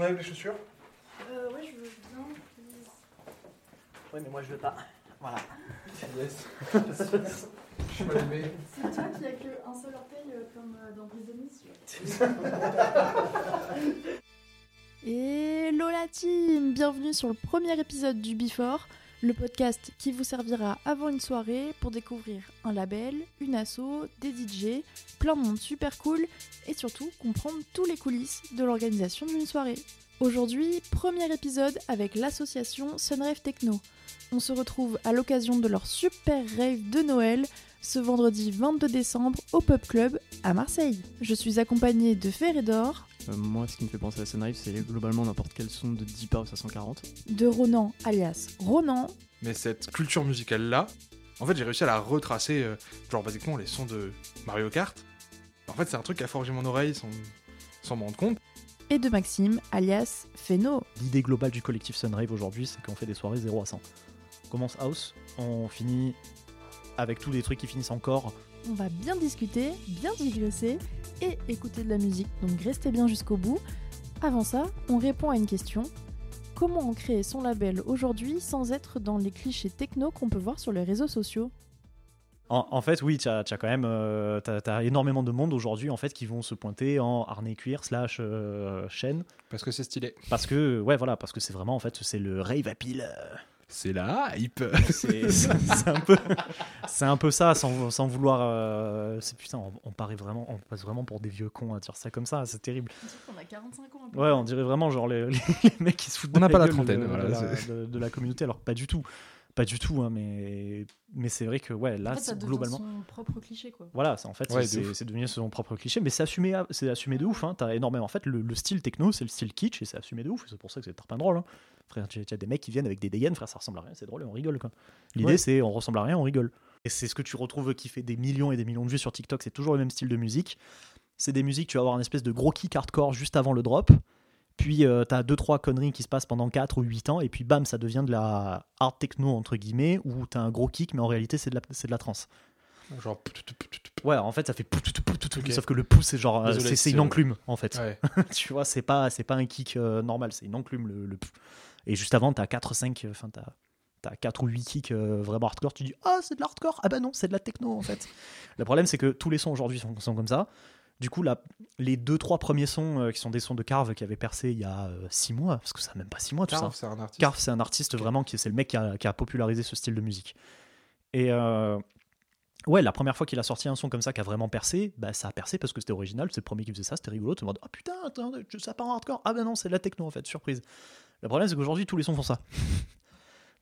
On enlève les chaussures Euh, ouais, je veux bien. Ouais, mais moi je veux pas. Voilà. Yes. Je suis mal aimé. C'est toi qui a qu'un seul orteil euh, comme euh, dans Brise de Nice. Et la team Bienvenue sur le premier épisode du Before, le podcast qui vous servira avant une soirée pour découvrir un label, une asso, des DJ, plein de monde super cool et surtout comprendre tous les coulisses de l'organisation d'une soirée. Aujourd'hui, premier épisode avec l'association Sunrave Techno. On se retrouve à l'occasion de leur super rave de Noël ce vendredi 22 décembre au Pub Club à Marseille. Je suis accompagnée de Ferredor, Euh, moi, ce qui me fait penser à Sunrise, c'est globalement n'importe quel son de Deep House à 140. de Ronan alias Ronan, Mais cette culture musicale-là, en fait, j'ai réussi à la retracer, euh, genre, basiquement, les sons de Mario Kart. En fait, c'est un truc qui a forgé mon oreille sans, sans m'en rendre compte. et de Maxime alias Feno. L'idée globale du collectif Sunrave aujourd'hui, c'est qu'on fait des soirées 0 à 100. On commence house, on finit avec tous les trucs qui finissent encore. On va bien discuter, bien digresser et écouter de la musique, donc restez bien jusqu'au bout. Avant ça, on répond à une question. Comment on crée son label aujourd'hui sans être dans les clichés techno qu'on peut voir sur les réseaux sociaux? En, en fait, oui, tu as, quand même euh, énormément de monde aujourd'hui en fait qui vont se pointer en harnais cuir slash euh, chaîne Parce que c'est stylé. parce que ouais voilà parce que c'est vraiment en fait c'est le rave à pile. Euh, C'est la hype. C'est c'est un peu c'est un peu ça sans, sans vouloir euh, c'est putain on, on paraît vraiment on passe vraiment pour des vieux cons à dire ça comme ça c'est terrible. On a 45 ans. Ouais, on dirait vraiment genre les, les mecs qui se foutent On de n'a pas la trentaine, de, voilà, de la, c'est- de- de la communauté, alors pas du tout. Pas du tout, hein, mais, mais c'est vrai que ouais, là, en fait, ça c'est globalement. son propre cliché, quoi. Voilà, c'est en fait, Ouais, c'est c'est devenu son propre cliché, mais c'est assumé, c'est assumé de ouf. Hein, T'as énormément. En fait, le, le style techno, c'est le style kitsch et c'est assumé de ouf. C'est pour ça que c'est tarpin drôle. Hein. Frère, tu tu as des mecs qui viennent avec des dégaines, frère, ça ressemble à rien, c'est drôle et on rigole. quoi. L'idée, Ouais. c'est on ressemble à rien, on rigole. Et c'est ce que tu retrouves qui fait des millions et des millions de vues sur TikTok, c'est toujours le même style de musique. C'est des musiques, tu vas avoir un espèce de gros kick hardcore juste avant le drop. Puis euh, t'as deux trois conneries qui se passent pendant 4 ou 8 ans, et puis bam, ça devient de la hard techno entre guillemets, où t'as un gros kick, mais en réalité c'est de la, c'est de la trance. Genre. Ouais, en fait, ça fait pout, pout, pout, pout, Ok. sauf que le pouce, c'est genre, euh, c'est une enclume en fait. Ouais. tu vois, c'est pas, c'est pas un kick euh, normal, c'est une enclume le, le. Et juste avant, t'as 4 5, enfin t'as T'as 4 ou 8 kicks euh, vraiment hardcore, tu dis Ah, c'est de l'hardcore? Ah bah non, c'est de la techno en fait. le problème, c'est que tous les sons aujourd'hui sont, sont comme ça. Du coup, là, les 2-3 premiers sons euh, qui sont des sons de Carve qui avaient percé il y a 6 mois, parce que ça a même pas 6 mois tout ça. Carve, c'est un artiste. Carve, c'est un artiste vraiment qui c'est le mec qui a, qui a popularisé ce style de musique. Et euh, ouais, la première fois qu'il a sorti un son comme ça qui a vraiment percé, bah ça a percé parce que c'était original, c'est le premier qui faisait ça, c'était rigolo. Tu te demandes, ah putain, ça part en hardcore. Ah ben non, c'est de la techno en fait, surprise. Le problème, c'est qu'aujourd'hui, tous les sons font ça.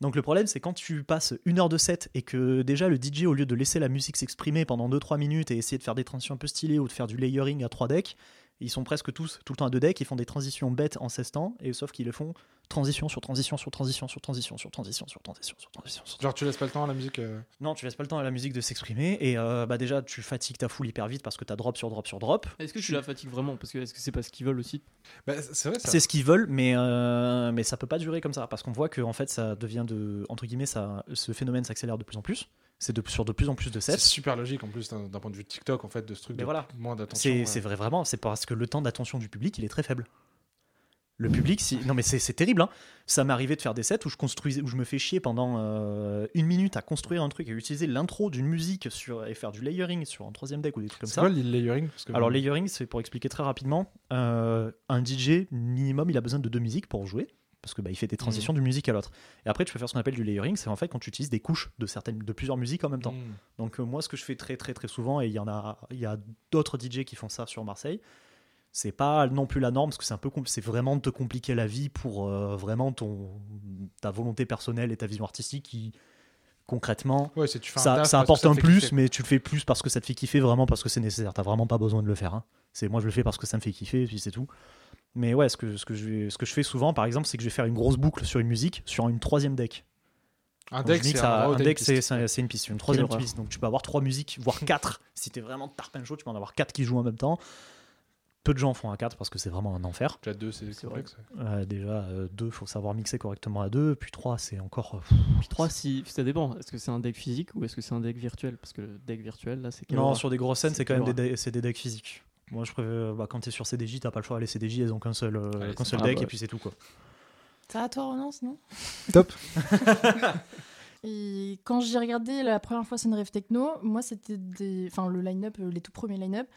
Donc le problème, c'est quand tu passes une heure de set et que déjà le DJ, au lieu de laisser la musique s'exprimer pendant 2-3 minutes et essayer de faire des transitions un peu stylées ou de faire du layering à 3 decks, ils sont presque tous tout le temps à 2 decks, ils font des transitions bêtes en 16 temps, et sauf qu'ils le font transition sur transition sur transition sur transition sur transition sur transition sur transition. Sur... Genre, tu laisses pas le temps à la musique. euh, Non, tu laisses pas le temps à la musique de s'exprimer, et euh, bah déjà tu fatigues ta foule hyper vite parce que t'as drop sur drop sur drop. Est-ce que tu la fatigues vraiment? Parce que est-ce que c'est pas ce qu'ils veulent aussi? Bah, c'est vrai, ça. C'est ce qu'ils veulent, mais, euh, mais ça peut pas durer comme ça, parce qu'on voit que en fait ça devient de. Entre guillemets, ça, ce phénomène s'accélère de plus en plus. C'est de, sur de plus en plus de C'est sets. super logique en plus d'un d'un point de vue TikTok en fait de ce truc Mais de voilà. moins d'attention. C'est ouais. c'est vrai, vraiment, c'est parce que le temps d'attention du public il est très faible. Le public, si... non mais c'est c'est terrible. Hein. Ça m'est arrivé de faire des sets où je construisais, où je me fais chier pendant euh, une minute à construire un truc et utiliser l'intro d'une musique sur et faire du layering sur un troisième deck ou des trucs comme C'est ça. quoi le layering? Parce que- Alors layering, c'est pour expliquer très rapidement. euh, un DJ minimum, il a besoin de deux musiques pour jouer parce que bah, il fait des transitions d'une musique à l'autre. Et après, tu peux faire ce qu'on appelle du layering, c'est en fait quand tu utilises des couches de certaines, de plusieurs musiques en même temps. Hmm. Donc euh, moi, ce que je fais très très très souvent, et il y en a, il y a d'autres DJ qui font ça sur Marseille. C'est pas non plus la norme parce que c'est un peu, c'est vraiment de te compliquer la vie pour euh, vraiment ton ta volonté personnelle et ta vision artistique qui concrètement Ouais, c'est tu fais un ça, taf ça apporte te un plus, kiffer. mais tu le fais plus parce que ça te fait kiffer, vraiment parce que c'est nécessaire. T'as vraiment pas besoin de le faire. hein. C'est moi je le fais parce que ça me fait kiffer, et puis c'est tout. Mais ouais, ce que, ce, que je, ce que je fais souvent, par exemple, c'est que je vais faire une grosse boucle sur une musique sur une troisième deck. Un deck, c'est un, deck, c'est c'est- c'est une piste, une troisième piste. Donc tu peux avoir trois musiques, voire quatre. si t'es vraiment tarpin chaud, tu peux en avoir quatre qui jouent en même temps. Peu de gens font un 4 parce que c'est vraiment un enfer. Déjà deux, c'est C'est complexe. Euh, déjà, 2, faut savoir mixer correctement à 2. Puis 3, c'est encore. euh, Puis 3, si, ça dépend. Est-ce que c'est un deck physique ou est-ce que c'est un deck virtuel? Parce que le deck virtuel, là, c'est Non, sur des grosses scènes, C'est quand même des, de- c'est des decks physiques. Moi, je préfère. Bah, quand t'es sur CDJ, t'as pas le choix. Les CDJ, elles ont qu'un seul, euh, Allez, seul deck et puis c'est tout quoi. Ça à toi, Ronan, sinon? Top. Et quand j'ai regardé la première fois Sunrave Techno, moi c'était des. Enfin, le line-up, euh, les tout premiers line-up,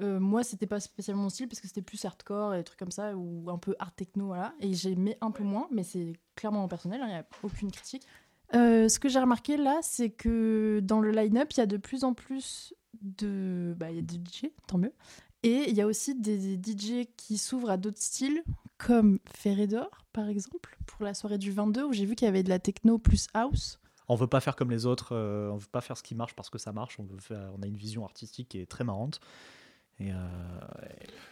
euh, moi c'était pas spécialement mon style parce que c'était plus hardcore et des trucs comme ça, ou un peu hard techno, voilà. Et j'aimais un peu moins, mais c'est clairement personnel, il n'y a aucune critique. Euh, ce que j'ai remarqué là, c'est que dans le line-up, il y a de plus en plus de. Bah, il y a des DJ, tant mieux. Et il y a aussi des DJ qui s'ouvrent à d'autres styles, comme Ferredor, par exemple, pour la soirée du 22, où j'ai vu qu'il y avait de la techno plus house. On veut pas faire comme les autres. euh, on veut pas faire ce qui marche parce que ça marche. On veut faire. On a une vision artistique qui est très marrante. Et euh,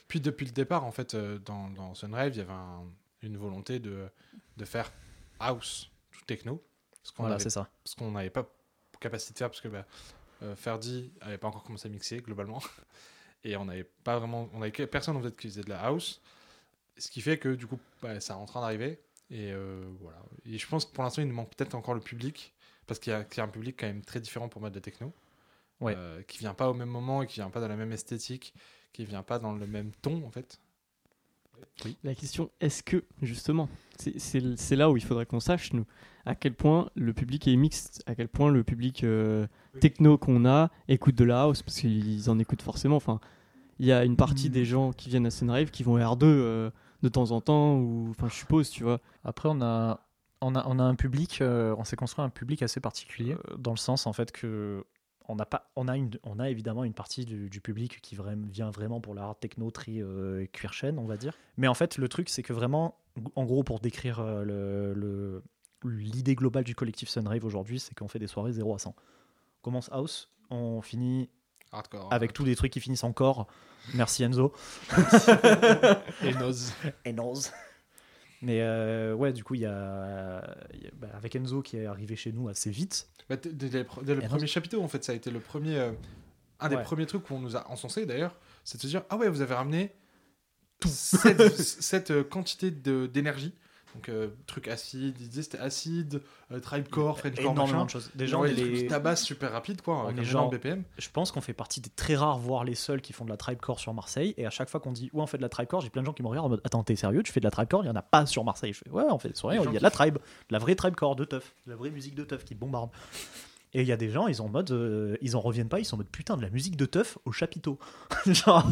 Puis depuis le départ, en fait, euh, dans, dans Sunrave, il y avait un- une volonté de, de faire house tout techno. Ce qu'on voilà, avait- c'est ça. ce qu'on n'avait pas capacité de faire parce que bah, euh, Ferdi n'avait pas encore commencé à mixer globalement. Et on n'avait pas vraiment. On avait personne en fait qui faisait de la house. Ce qui fait que du coup, bah, ça est en train d'arriver. Et euh, voilà. Et je pense que pour l'instant, il nous manque peut-être encore le public. Parce qu'il y, y a un public quand même très différent pour mettre de la techno. Ouais. Euh, qui vient pas au même moment et qui vient pas dans la même esthétique. Qui vient pas dans le même ton en fait. La question, est-ce que, justement, c'est- là où il faudrait qu'on sache, nous, à quel point le public est mixte, à quel point le public euh, techno qu'on a écoute de la house, parce qu'ils en écoutent forcément. Enfin, il y a une partie Mm. des gens qui viennent à Sunrave qui vont R2 euh, de temps en temps, ou, enfin, je suppose, tu vois. Après, on a, on a, on a un public, euh, on s'est construit un public assez particulier, euh, dans le sens en fait que on a, pas, on a, une, on a évidemment une partie du, du public qui vient vraiment pour la hard techno, tri, euh, cuir chaîne, on va dire. Mais en fait, le truc, c'est que vraiment, en gros, pour décrire euh, le- l'idée globale du collectif Sunrave aujourd'hui, c'est qu'on fait des soirées 0 à 100. On commence house, on finit Hardcore. avec tous des trucs qui finissent encore. Merci Enzo. Et Noz. et Nose. Mais euh, ouais, du coup, il y a, il y a- bah, avec Enzo qui est arrivé chez nous assez vite. Bah, dès, le Et premier non. chapitre, en fait, ça a été le premier, euh, un des Ouais. premiers trucs où on nous a encensé d'ailleurs, c'est de se dire ah ouais, vous avez ramené tout cette, cette, euh, quantité de- d'énergie. Donc euh, truc acide, ils disaient c'était acide, euh, tribecore, frenchcore, énormément machin. de choses. Déjà, on Ouais, des les- super rapide quoi, avec un genre- BPM. je pense qu'on fait partie des très rares, voire les seuls qui font de la tribecore sur Marseille. Et à chaque fois qu'on dit ouais, on fait de la tribecore, j'ai plein de gens qui me regardent en mode attends, t'es sérieux, tu fais de la tribecore? Il y en a pas sur Marseille. Je fais ouais, on fait des Les il gens y a de la tribe, de la vraie tribecore de teuf, de la vraie musique de teuf qui bombarde. Et il y a des gens, ils sont en mode, euh, ils en reviennent pas, ils sont en mode putain de la musique de teuf au chapiteau. Genre,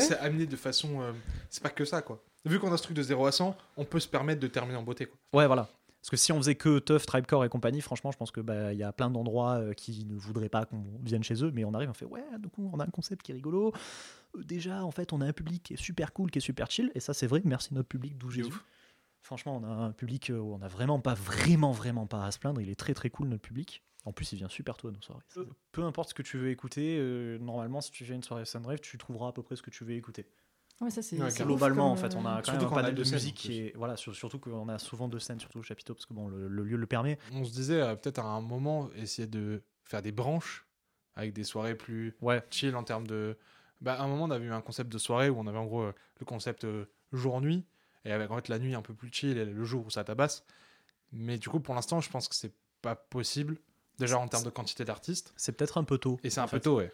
c'est amené de façon, euh, c'est pas que ça quoi. Vu qu'on a ce truc de 0 à 100, on peut se permettre de terminer en beauté quoi. Ouais, voilà. Parce que si on faisait que Tough, Tribecore et compagnie, franchement, je pense que bah, il y a plein d'endroits euh, qui ne voudraient pas qu'on vienne chez eux, mais on arrive, on fait ouais, du coup, on a un concept qui est rigolo. Euh, déjà, en fait, on a un public qui est super cool, qui est super chill, et ça, c'est vrai. Merci notre public d'où Jésus. ouf. Franchement, on a un public euh, où on a vraiment pas, vraiment, vraiment pas à se plaindre. Il est très, très cool notre public. En plus, il vient super tôt à nos soirées. Peu importe ce que tu veux écouter, euh, normalement, si tu fais une soirée Sunrave, tu trouveras à peu près ce que tu veux écouter. Ouais, ça c'est. Ouais, c'est ouf Globalement, comme, en fait, on euh, a quand Surtout même un panel de musique qui est voilà, sur- surtout qu'on a souvent deux scènes, surtout au chapiteau, parce que bon, le, le lieu le permet. On se disait euh, peut-être à un moment essayer de faire des branches avec des soirées plus Ouais. chill en termes de. Bah, à un moment, on avait eu un concept de soirée où on avait en gros euh, le concept euh, jour-nuit et avec en fait la nuit un peu plus chill et le jour où ça tabasse. Mais du coup, pour l'instant, je pense que c'est pas possible. Déjà en termes de quantité d'artistes. C'est peut-être un peu tôt. Et c'est un peu fait. tôt, ouais.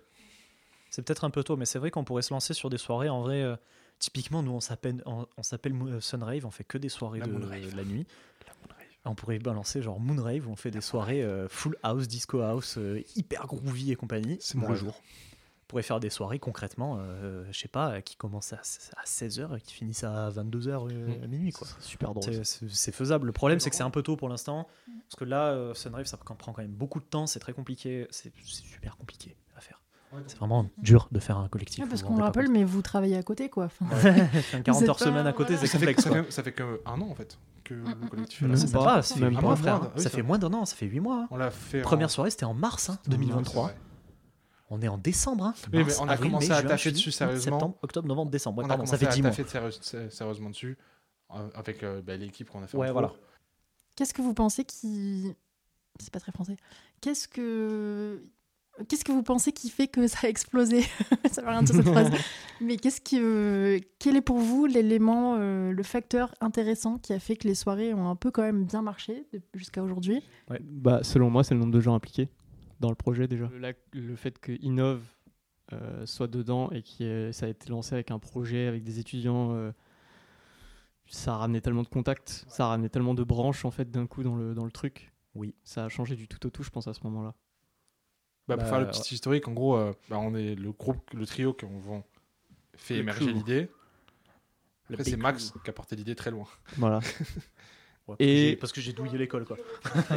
C'est peut-être un peu tôt, mais c'est vrai qu'on pourrait se lancer sur des soirées. En vrai, euh, typiquement, nous, on s'appelle, on, on s'appelle euh, Sunrave, on fait que des soirées La de Moonrave. la nuit. On pourrait balancer genre Moonrave, où on fait des soirées euh, full house, disco house, euh, hyper groovy et compagnie. C'est mon jour. On pourrait faire des soirées concrètement, euh, je sais pas, qui commencent à, à 16h et qui finissent à 22h Mm. à minuit. Quoi. C'est super drôle. C'est- faisable. Le problème, c'est que c'est un peu tôt pour l'instant. Parce que là, Sunrave, ça prend quand même beaucoup de temps. C'est très compliqué. C'est super compliqué à faire. C'est vraiment dur de faire un collectif. Ouais, parce qu'on le rappelle, mais vous travaillez à côté quoi. Enfin. Ouais, faire 40 êtes heures pas- semaine à côté, voilà. c'est Ça fait, complexe. ça, fait, ça fait que un an en fait que le collectif est là. C'est Même pas, pas, ça fait même huit pas. mois, frère. moins, oui, ça ça fait va. moins d'un an, ça fait 8 mois. hein. On l'a fait. en- Première soirée, c'était en mars hein, en 2023. mars, ouais. On est en décembre. Hein. Oui, mais Mars, on a avril, commencé mai, à taffer dessus sérieusement. Septembre, octobre, novembre, décembre. Ouais, On a pardon, ça commencé fait à 10 mois. taffer sérieuse- sé- sérieusement dessus euh, avec euh, bah, l'équipe qu'on a fait. Ouais, voilà. Qu'est-ce que vous pensez qui. C'est pas très français. Qu'est-ce que. Qu'est-ce que vous pensez qui fait que ça a explosé Ça veut rien dire cette phrase. Mais qu'est-ce qui, euh, quel est pour vous l'élément, euh, le facteur intéressant qui a fait que les soirées ont un peu quand même bien marché jusqu'à aujourd'hui? Bah, selon moi, c'est le nombre de gens impliqués dans le projet déjà. Le, la- le fait que Innov euh, soit dedans et qui est- ça a été lancé avec un projet avec des étudiants. euh, ça a ramené tellement de contacts, ça a ramené tellement de branches en fait d'un coup dans le, dans le truc. Oui. Ça a changé du tout au tout, je pense, à ce moment-là. Bah, pour Bah, faire le petit historique, en gros, euh, bah, on est le groupe, le trio qui ont fait Le émerger l'idée. Après, c'est Max qui a porté l'idée très loin. Voilà. Ouais, Et- parce que j'ai douillé l'école quoi.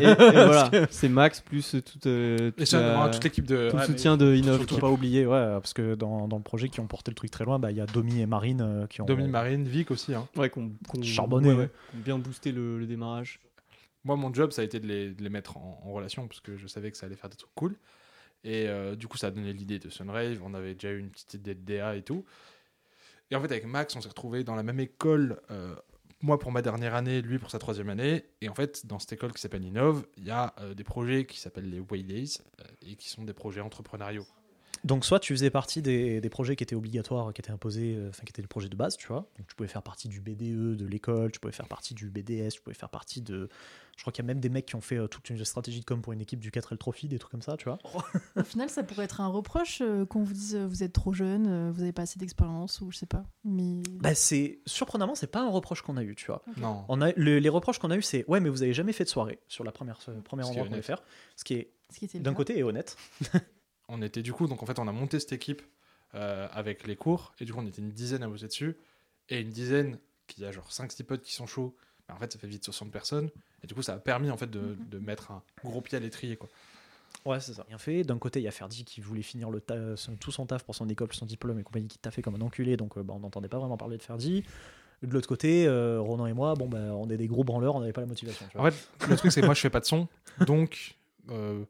et, et voilà, c'est Max plus toute, euh, toute vraiment, toute l'équipe de. tout le Ouais, soutien de Innov. Surtout pas oublier, ouais, parce que dans, dans le projet qui ont porté le truc très loin, bah, il y a Domi et Marine euh, qui ont. Dominique Marine, Vic aussi. hein. Ouais, qu'on qu'on- Charbonné, ouais, qu'on bien boosté le, le démarrage. Moi, mon job, ça a été de les, de les mettre en, en relation parce que je savais que ça allait faire des trucs cool. Et euh, du coup, ça a donné l'idée de Sunrave. On avait déjà eu une petite idée de DA et tout. Et en fait, avec Max, on s'est retrouvés dans la même école. euh, moi pour ma dernière année, lui pour sa troisième année. Et en fait, dans cette école qui s'appelle Innov, il y a euh, des projets qui s'appellent les Waydays et qui sont des projets entrepreneuriaux. Donc, soit tu faisais partie des, des projets qui étaient obligatoires, qui étaient imposés, euh, enfin qui étaient le projet de base, tu vois. Donc, tu pouvais faire partie du BDE de l'école, tu pouvais faire partie du BDS, tu pouvais faire partie de. Je crois qu'il y a même des mecs qui ont fait euh, toute une stratégie de com pour une équipe du 4L Trophy, des trucs comme ça, tu vois. Au final, ça pourrait être un reproche euh, qu'on vous dise euh, vous êtes trop jeune, euh, vous avez pas assez d'expérience ou je sais pas. Mais Bah, c'est surprenamment, c'est pas un reproche qu'on a eu, tu vois. Non. On a, le- les reproches qu'on a eu, c'est ouais, mais vous avez jamais fait de soirée sur la première, est endroit qu'on voulait faire. Ce qui est d'un côté est honnête. on était du coup, donc en fait, on a monté cette équipe euh, avec les cours, et du coup, on était une dizaine à bosser dessus, et une dizaine qui a genre 5-6 potes qui sont chauds, bah, en fait, ça fait vite 60 personnes, et du coup, ça a permis en fait de, Mhm. de mettre un gros pied à l'étrier, quoi. Ouais, c'est ça. Bien fait. D'un côté, il y a Ferdi qui voulait finir le ta- son- tout son taf pour son école, son diplôme et compagnie qui taffait comme un enculé, donc euh, bah, on n'entendait pas vraiment parler de Ferdi. De l'autre côté, euh, Ronan et moi, bon, bah, on est des gros branleurs, on n'avait pas la motivation. tu vois. En fait, le truc, c'est que moi, je fais pas de son, donc euh,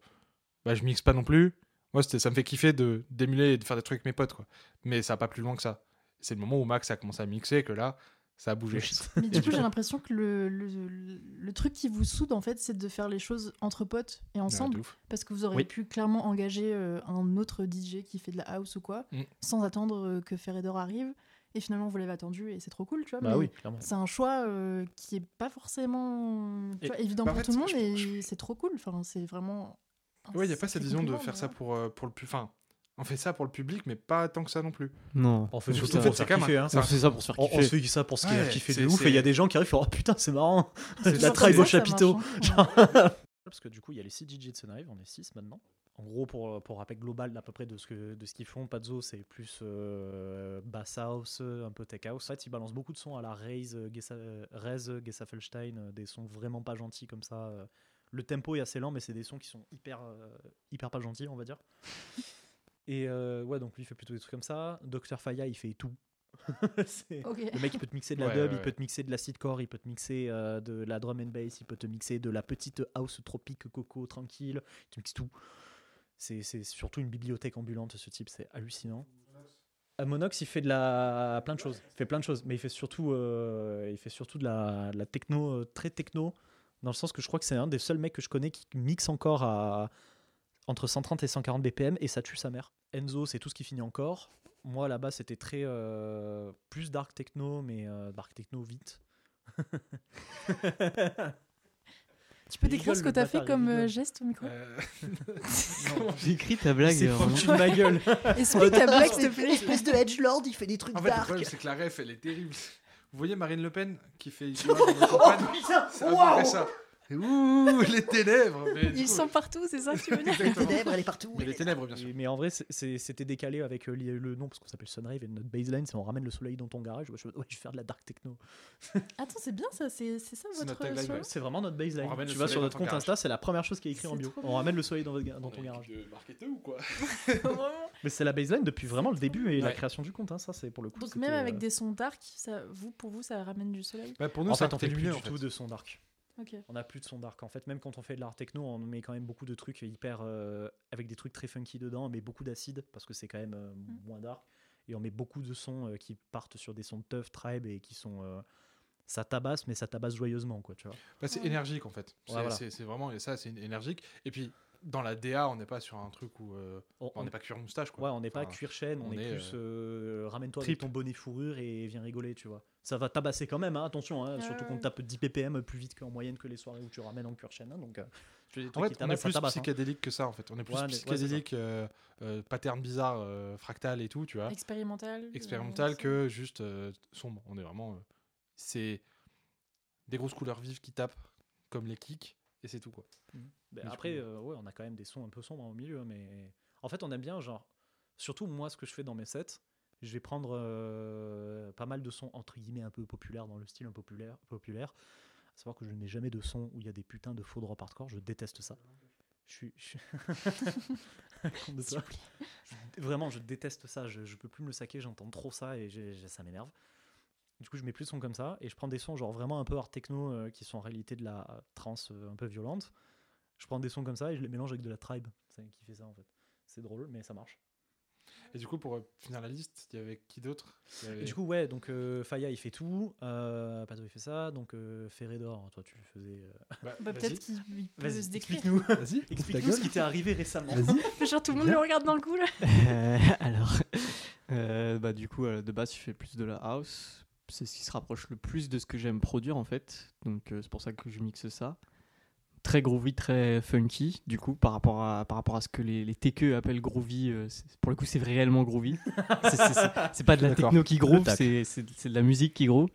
bah, je mixe pas non plus. Moi, c'était- ça me fait kiffer de d'émuler et de faire des trucs avec mes potes, quoi. Mais ça va pas plus loin que ça. C'est le moment où Max a commencé à mixer que là, ça a bougé. Mais du coup, j'ai l'impression que le, le, truc qui vous soude, en fait, c'est de faire les choses entre potes et Ouais, ensemble. Parce que vous auriez Oui. pu clairement engager euh, un autre DJ qui fait de la house ou quoi, Mm. sans attendre euh, que Ferredor arrive. Et finalement, vous l'avez attendu et c'est trop cool, tu vois. Bah mais oui, clairement. C'est un choix euh, qui est pas forcément tu Et- vois, évident bah, en pour fait, tout le monde, je- mais je- c'est trop cool. Enfin, c'est vraiment. Ouais, il n'y a pas cette vision de faire ça ouais. pour, euh, pour le public. Enfin, on fait ça pour le public, mais pas tant que ça non plus. Non. On fait surtout en pour se faire kiffer. hein. On fait ça pour se faire On, on kiffer. se fait ça pour ce qui Ouais, c'est- de ouf, et il y a des gens qui arrivent, Oh putain, c'est marrant, C'est la ça, tribe ça, au ça marche, chapiteau. hein. Parce que du coup, il y a les 6 DJ de Sunrive, on est 6 maintenant. En gros, pour, pour rappel global à peu près de ce que- de ce qu'ils font, Pazzo, c'est plus euh, bass house, un peu tech house. En fait, ils balancent beaucoup de sons à la euh, euh, Raise, Gesaffelstein, euh, des sons vraiment pas gentils comme ça. euh. Le tempo est assez lent, mais c'est des sons qui sont hyper, euh, hyper pas gentils, on va dire. Et euh, ouais, donc lui, il fait plutôt des trucs comme ça. Dr. Faya, il fait tout. C'est- Ok. le mec, il peut te mixer de la Ouais, dub, ouais, il peut te mixer de l'acidcore, il peut te mixer euh, de la drum and bass, il peut te mixer de la petite house tropique coco tranquille, il te mixe tout. C'est c'est surtout une bibliothèque ambulante, ce type, c'est hallucinant. Euh, Monox, il fait de la plein de choses, il fait plein de choses, mais il fait surtout, euh, il fait surtout de la, de la techno euh, très techno, dans le sens que je crois que c'est un des seuls mecs que je connais qui mixe encore à entre 130 et 140 BPM et ça tue sa mère. Enzo, c'est tout ce qui finit encore. Moi là-bas, c'était très euh, plus dark techno, mais euh, dark techno vite. Tu peux décrire ce que le tu as bâtard, fait comme euh, geste au micro Euh, J'ai écrit ta blague. C'est foutu vraiment. de ma gueule. Explique ta blague, s'il te plaît. Espèce de edgelord, il fait des trucs En fait, le dark. problème, c'est que la ref, elle est terrible. Vous voyez Marine Le Pen qui fait campagnes Putain, waouh ça. Ouh, les ténèbres mais Ils coup- sont partout, c'est ça que tu veux dire Les ténèbres, elle est partout. Mais les ténèbres, bien sûr. Et- mais en vrai, c'était décalé avec euh, le nom parce qu'on s'appelle Sunrave et notre baseline, c'est on ramène le soleil dans ton garage. Je, ouais, je vais faire de la dark techno. Attends, c'est bien ça, c'est c'est ça votre. C'est vraiment notre baseline. Tu vas sur notre compte garage. Insta, c'est la première chose qui est écrit en bio. On ramène le soleil dans, votre ton garage. de marketeur ou quoi. Mais c'est la baseline depuis vraiment le début et la création du compte. hein, ça, c'est pour le coup. Donc même avec euh, des sons dark, ça, vous, pour vous, ça ramène du soleil? Bah, Pour nous, En ça fait, on fait plus lumineux du tout de son dark. On n'a plus de son dark. En fait, même quand on fait de l'art techno, on met quand même beaucoup de trucs hyper. euh, avec des trucs très funky dedans, mais beaucoup d'acide parce que c'est quand même euh, moins dark. Et on met beaucoup de sons euh, qui partent sur des sons de tough, tribe et qui sont. euh, ça tabasse, mais ça tabasse joyeusement, quoi, tu vois. Bah, c'est Ouais. énergique en fait. C'est Ouais, voilà. c'est- c'est vraiment et ça, c'est énergique. Et puis dans la DA, on n'est pas sur un truc où euh, On- n'est pas cuir moustache quoi. Ouais, on n'est pas cuir chaîne, on, on est, est, plus euh, ramène-toi avec ton bonnet fourrure et viens rigoler, tu vois. Ça va tabasser quand même, hein, attention, hein, Ouais, surtout ouais. qu'on tape 10 ppm plus vite qu'en moyenne que les soirées où tu ramènes en cuir chaîne. hein, donc, euh, des En trucs fait, on est plus tabasse, hein. psychédélique que ça en fait. On est plus Ouais, ouais, psychédélique, euh, euh, pattern bizarre, euh, fractal et tout, tu vois. Expérimental. expérimental euh, que juste euh, sombre. On est vraiment. euh, c'est des grosses couleurs vives qui tapent, comme les kicks, et c'est tout quoi. Ben, Après, euh, ouais, on a quand même des sons un peu sombres hein, au milieu, mais en fait, on aime bien, genre, surtout moi, ce que je fais dans mes sets, je vais prendre euh, pas mal de sons entre guillemets un peu populaires dans le style un peu populaire. populaire. À savoir que je ne mets jamais de son où il y a des putains de faux drop hardcore, je déteste ça. Je suis. je suis- de. Je- Vraiment, je déteste ça. Je, je peux plus me le saquer, j'entends trop ça et j'ai- j'ai- ça m'énerve. Du coup, je mets plus de sons comme ça et je prends des sons genre vraiment un peu hard techno euh, qui sont en réalité de la trance euh, un peu violente. Je prends des sons comme ça et je les mélange avec de la tribe. C'est qui fait ça en fait. C'est drôle, mais ça marche. Et du coup, pour euh, finir la liste, il y avait qui d'autre? Avait- du coup, ouais, donc euh, Faya il fait tout, euh, Pato il fait ça, donc euh, Ferredor, toi tu faisais. euh, Bah, Bah, peut-être qu'il il peut Vas-y, se décrire. explique-nous. Vas-y, Explique-nous ce qui t'est arrivé récemment. Genre tout le monde le regarde dans le coup là. Euh, alors, euh, bah, du coup, de base, je fais plus de la house. C'est ce qui se rapproche le plus de ce que j'aime produire en fait. Donc, euh, c'est pour ça que je mixe ça. Très groovy, très funky, du coup, par rapport à, par rapport à ce que les, les TQ appellent groovy. euh, pour le coup, c'est réellement groovy. C'est- pas de la techno qui groove, c'est de la musique qui groove.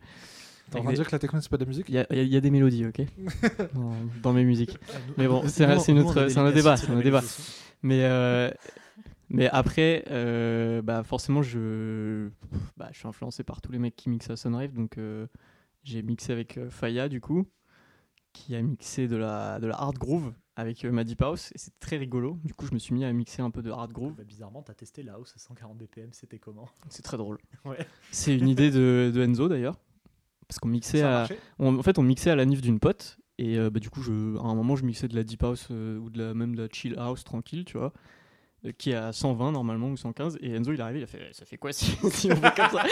T'es en train de dire que la techno c'est pas de la musique Il y y y a des mélodies, ok dans, dans mes musiques. Mais bon, c'est un- autre- débat, c'est un débat. Mais, euh, mais après, euh, bah forcément, je, bah, je suis influencé par tous les mecs qui mixent à Sunrave. Donc, euh, j'ai mixé avec Faya, du coup, qui a mixé de la, de la hard groove avec euh, ma Deep House. Et c'est très rigolo. Du coup, je me suis mis à mixer un peu de hard groove. Bah, bizarrement, t'as testé la house à 140 BPM, c'était comment C'est très drôle. Ouais. C'est une idée de, de Enzo, d'ailleurs. Parce qu'on mixait à, on- en fait, on mixait à la nif d'une pote. Et euh, bah, du coup, je, à un moment, je mixais de la deep house euh, ou de la, même de la chill house tranquille, tu vois, euh, qui est à 120 normalement ou 115. Et Enzo, il est arrivé, il a fait Ça fait quoi si, si on fait comme ça?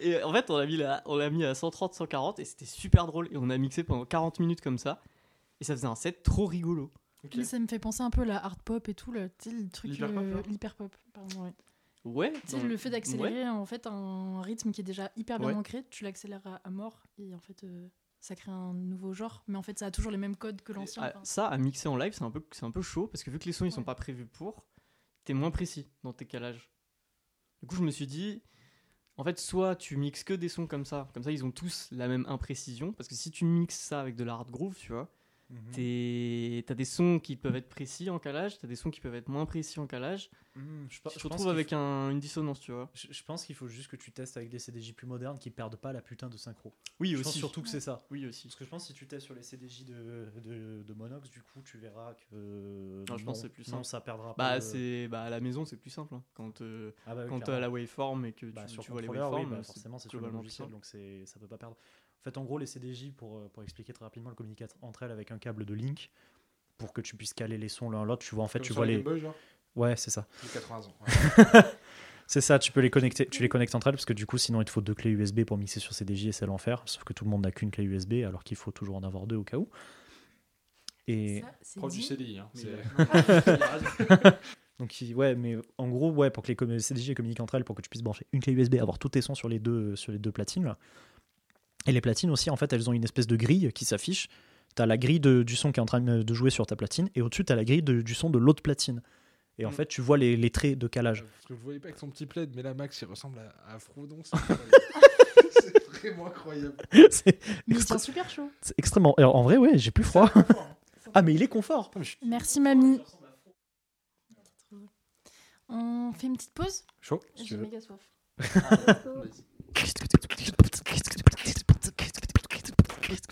Et en fait, on l'a mis, là- on l'a mis à 130, 140 et c'était super drôle. Et on a mixé pendant 40 minutes comme ça. Et ça faisait un set trop rigolo. Mais ça me fait penser un peu à la hard pop et tout, le truc. L'hyper pop, euh, là L'hyper pop, pardon, ouais. Ouais. Tu sais, le fait d'accélérer en fait un rythme qui est déjà hyper bien Ouais. ancré, tu l'accélères à, à mort et en fait euh, ça crée un nouveau genre, mais en fait ça a toujours les mêmes codes que l'ancien. Ah, enfin. ça, à mixer en live, c'est un, peu, c'est un peu chaud parce que vu que les sons ils sont Ouais. pas prévus pour, t'es moins précis dans tes calages. Du coup, je me suis dit, en fait, soit tu mixes que des sons comme ça, comme ça ils ont tous la même imprécision, parce que si tu mixes ça avec de la hard groove, tu vois, Mhm. t'es- t'as des sons qui peuvent être précis en calage, t'as des sons qui peuvent être moins précis en calage. Mhm, je, Tu je pense retrouves qu'il avec faut- un- une dissonance, tu vois. je- je pense qu'il faut juste que tu testes avec des CDJ plus modernes qui perdent pas la putain de synchro. Oui, je pense surtout que c'est ça. Oui, aussi. Parce que je pense que si tu testes sur les CDJ de, de, de Monox, du coup, tu verras que. Non, je pense que c'est plus Non, simple. ça perdra Bah, pas. le- c'est bah, à la maison, c'est plus simple. hein. Quand, euh, Ah bah oui, quand clairement. t'as la waveform et que tu, Bah, sur tu vois les oui, waveforms, bah, c'est forcément c'est sur le logiciel donc ça peut pas perdre. En fait en gros les CDJ pour, euh, pour expliquer très rapidement le communiquent entre elles avec un câble de link pour que tu puisses caler les sons l'un à l'autre, tu vois en fait Comme tu vois les Boy, genre Ouais, c'est ça. J'ai 80 ans. ouais. C'est ça, tu peux les connecter, tu les connectes entre elles parce que du coup sinon il te faut deux clés USB pour mixer sur CDJ et c'est l'enfer, sauf que tout le monde n'a qu'une clé USB alors qu'il faut toujours en avoir deux au cas où. Et Ça, c'est Proche du dit. CDI. Hein. Donc, ouais, mais en gros, ouais, pour que les CDJ communiquent entre elles, pour que tu puisses brancher une clé USB, avoir tous tes sons sur les deux, sur les deux platines. là. Et les platines aussi, en fait, elles ont une espèce de grille qui s'affiche. Tu as la grille de- du son qui est en train de jouer sur ta platine, et au-dessus, tu as la grille de- du son de l'autre platine. Et en Mm. fait, tu vois les, les traits de calage. Parce que vous voyez pas avec son petit plaid, mais là, Max, il ressemble à, à Frodon. C'est incroyable. C'est vraiment incroyable. c'est extra- super chaud. c'est extrêmement. alors, en vrai, ouais, j'ai plus froid. Ah, mais il est confort. Merci mamie. On fait une petite pause chaud, J'ai méga soif. Let's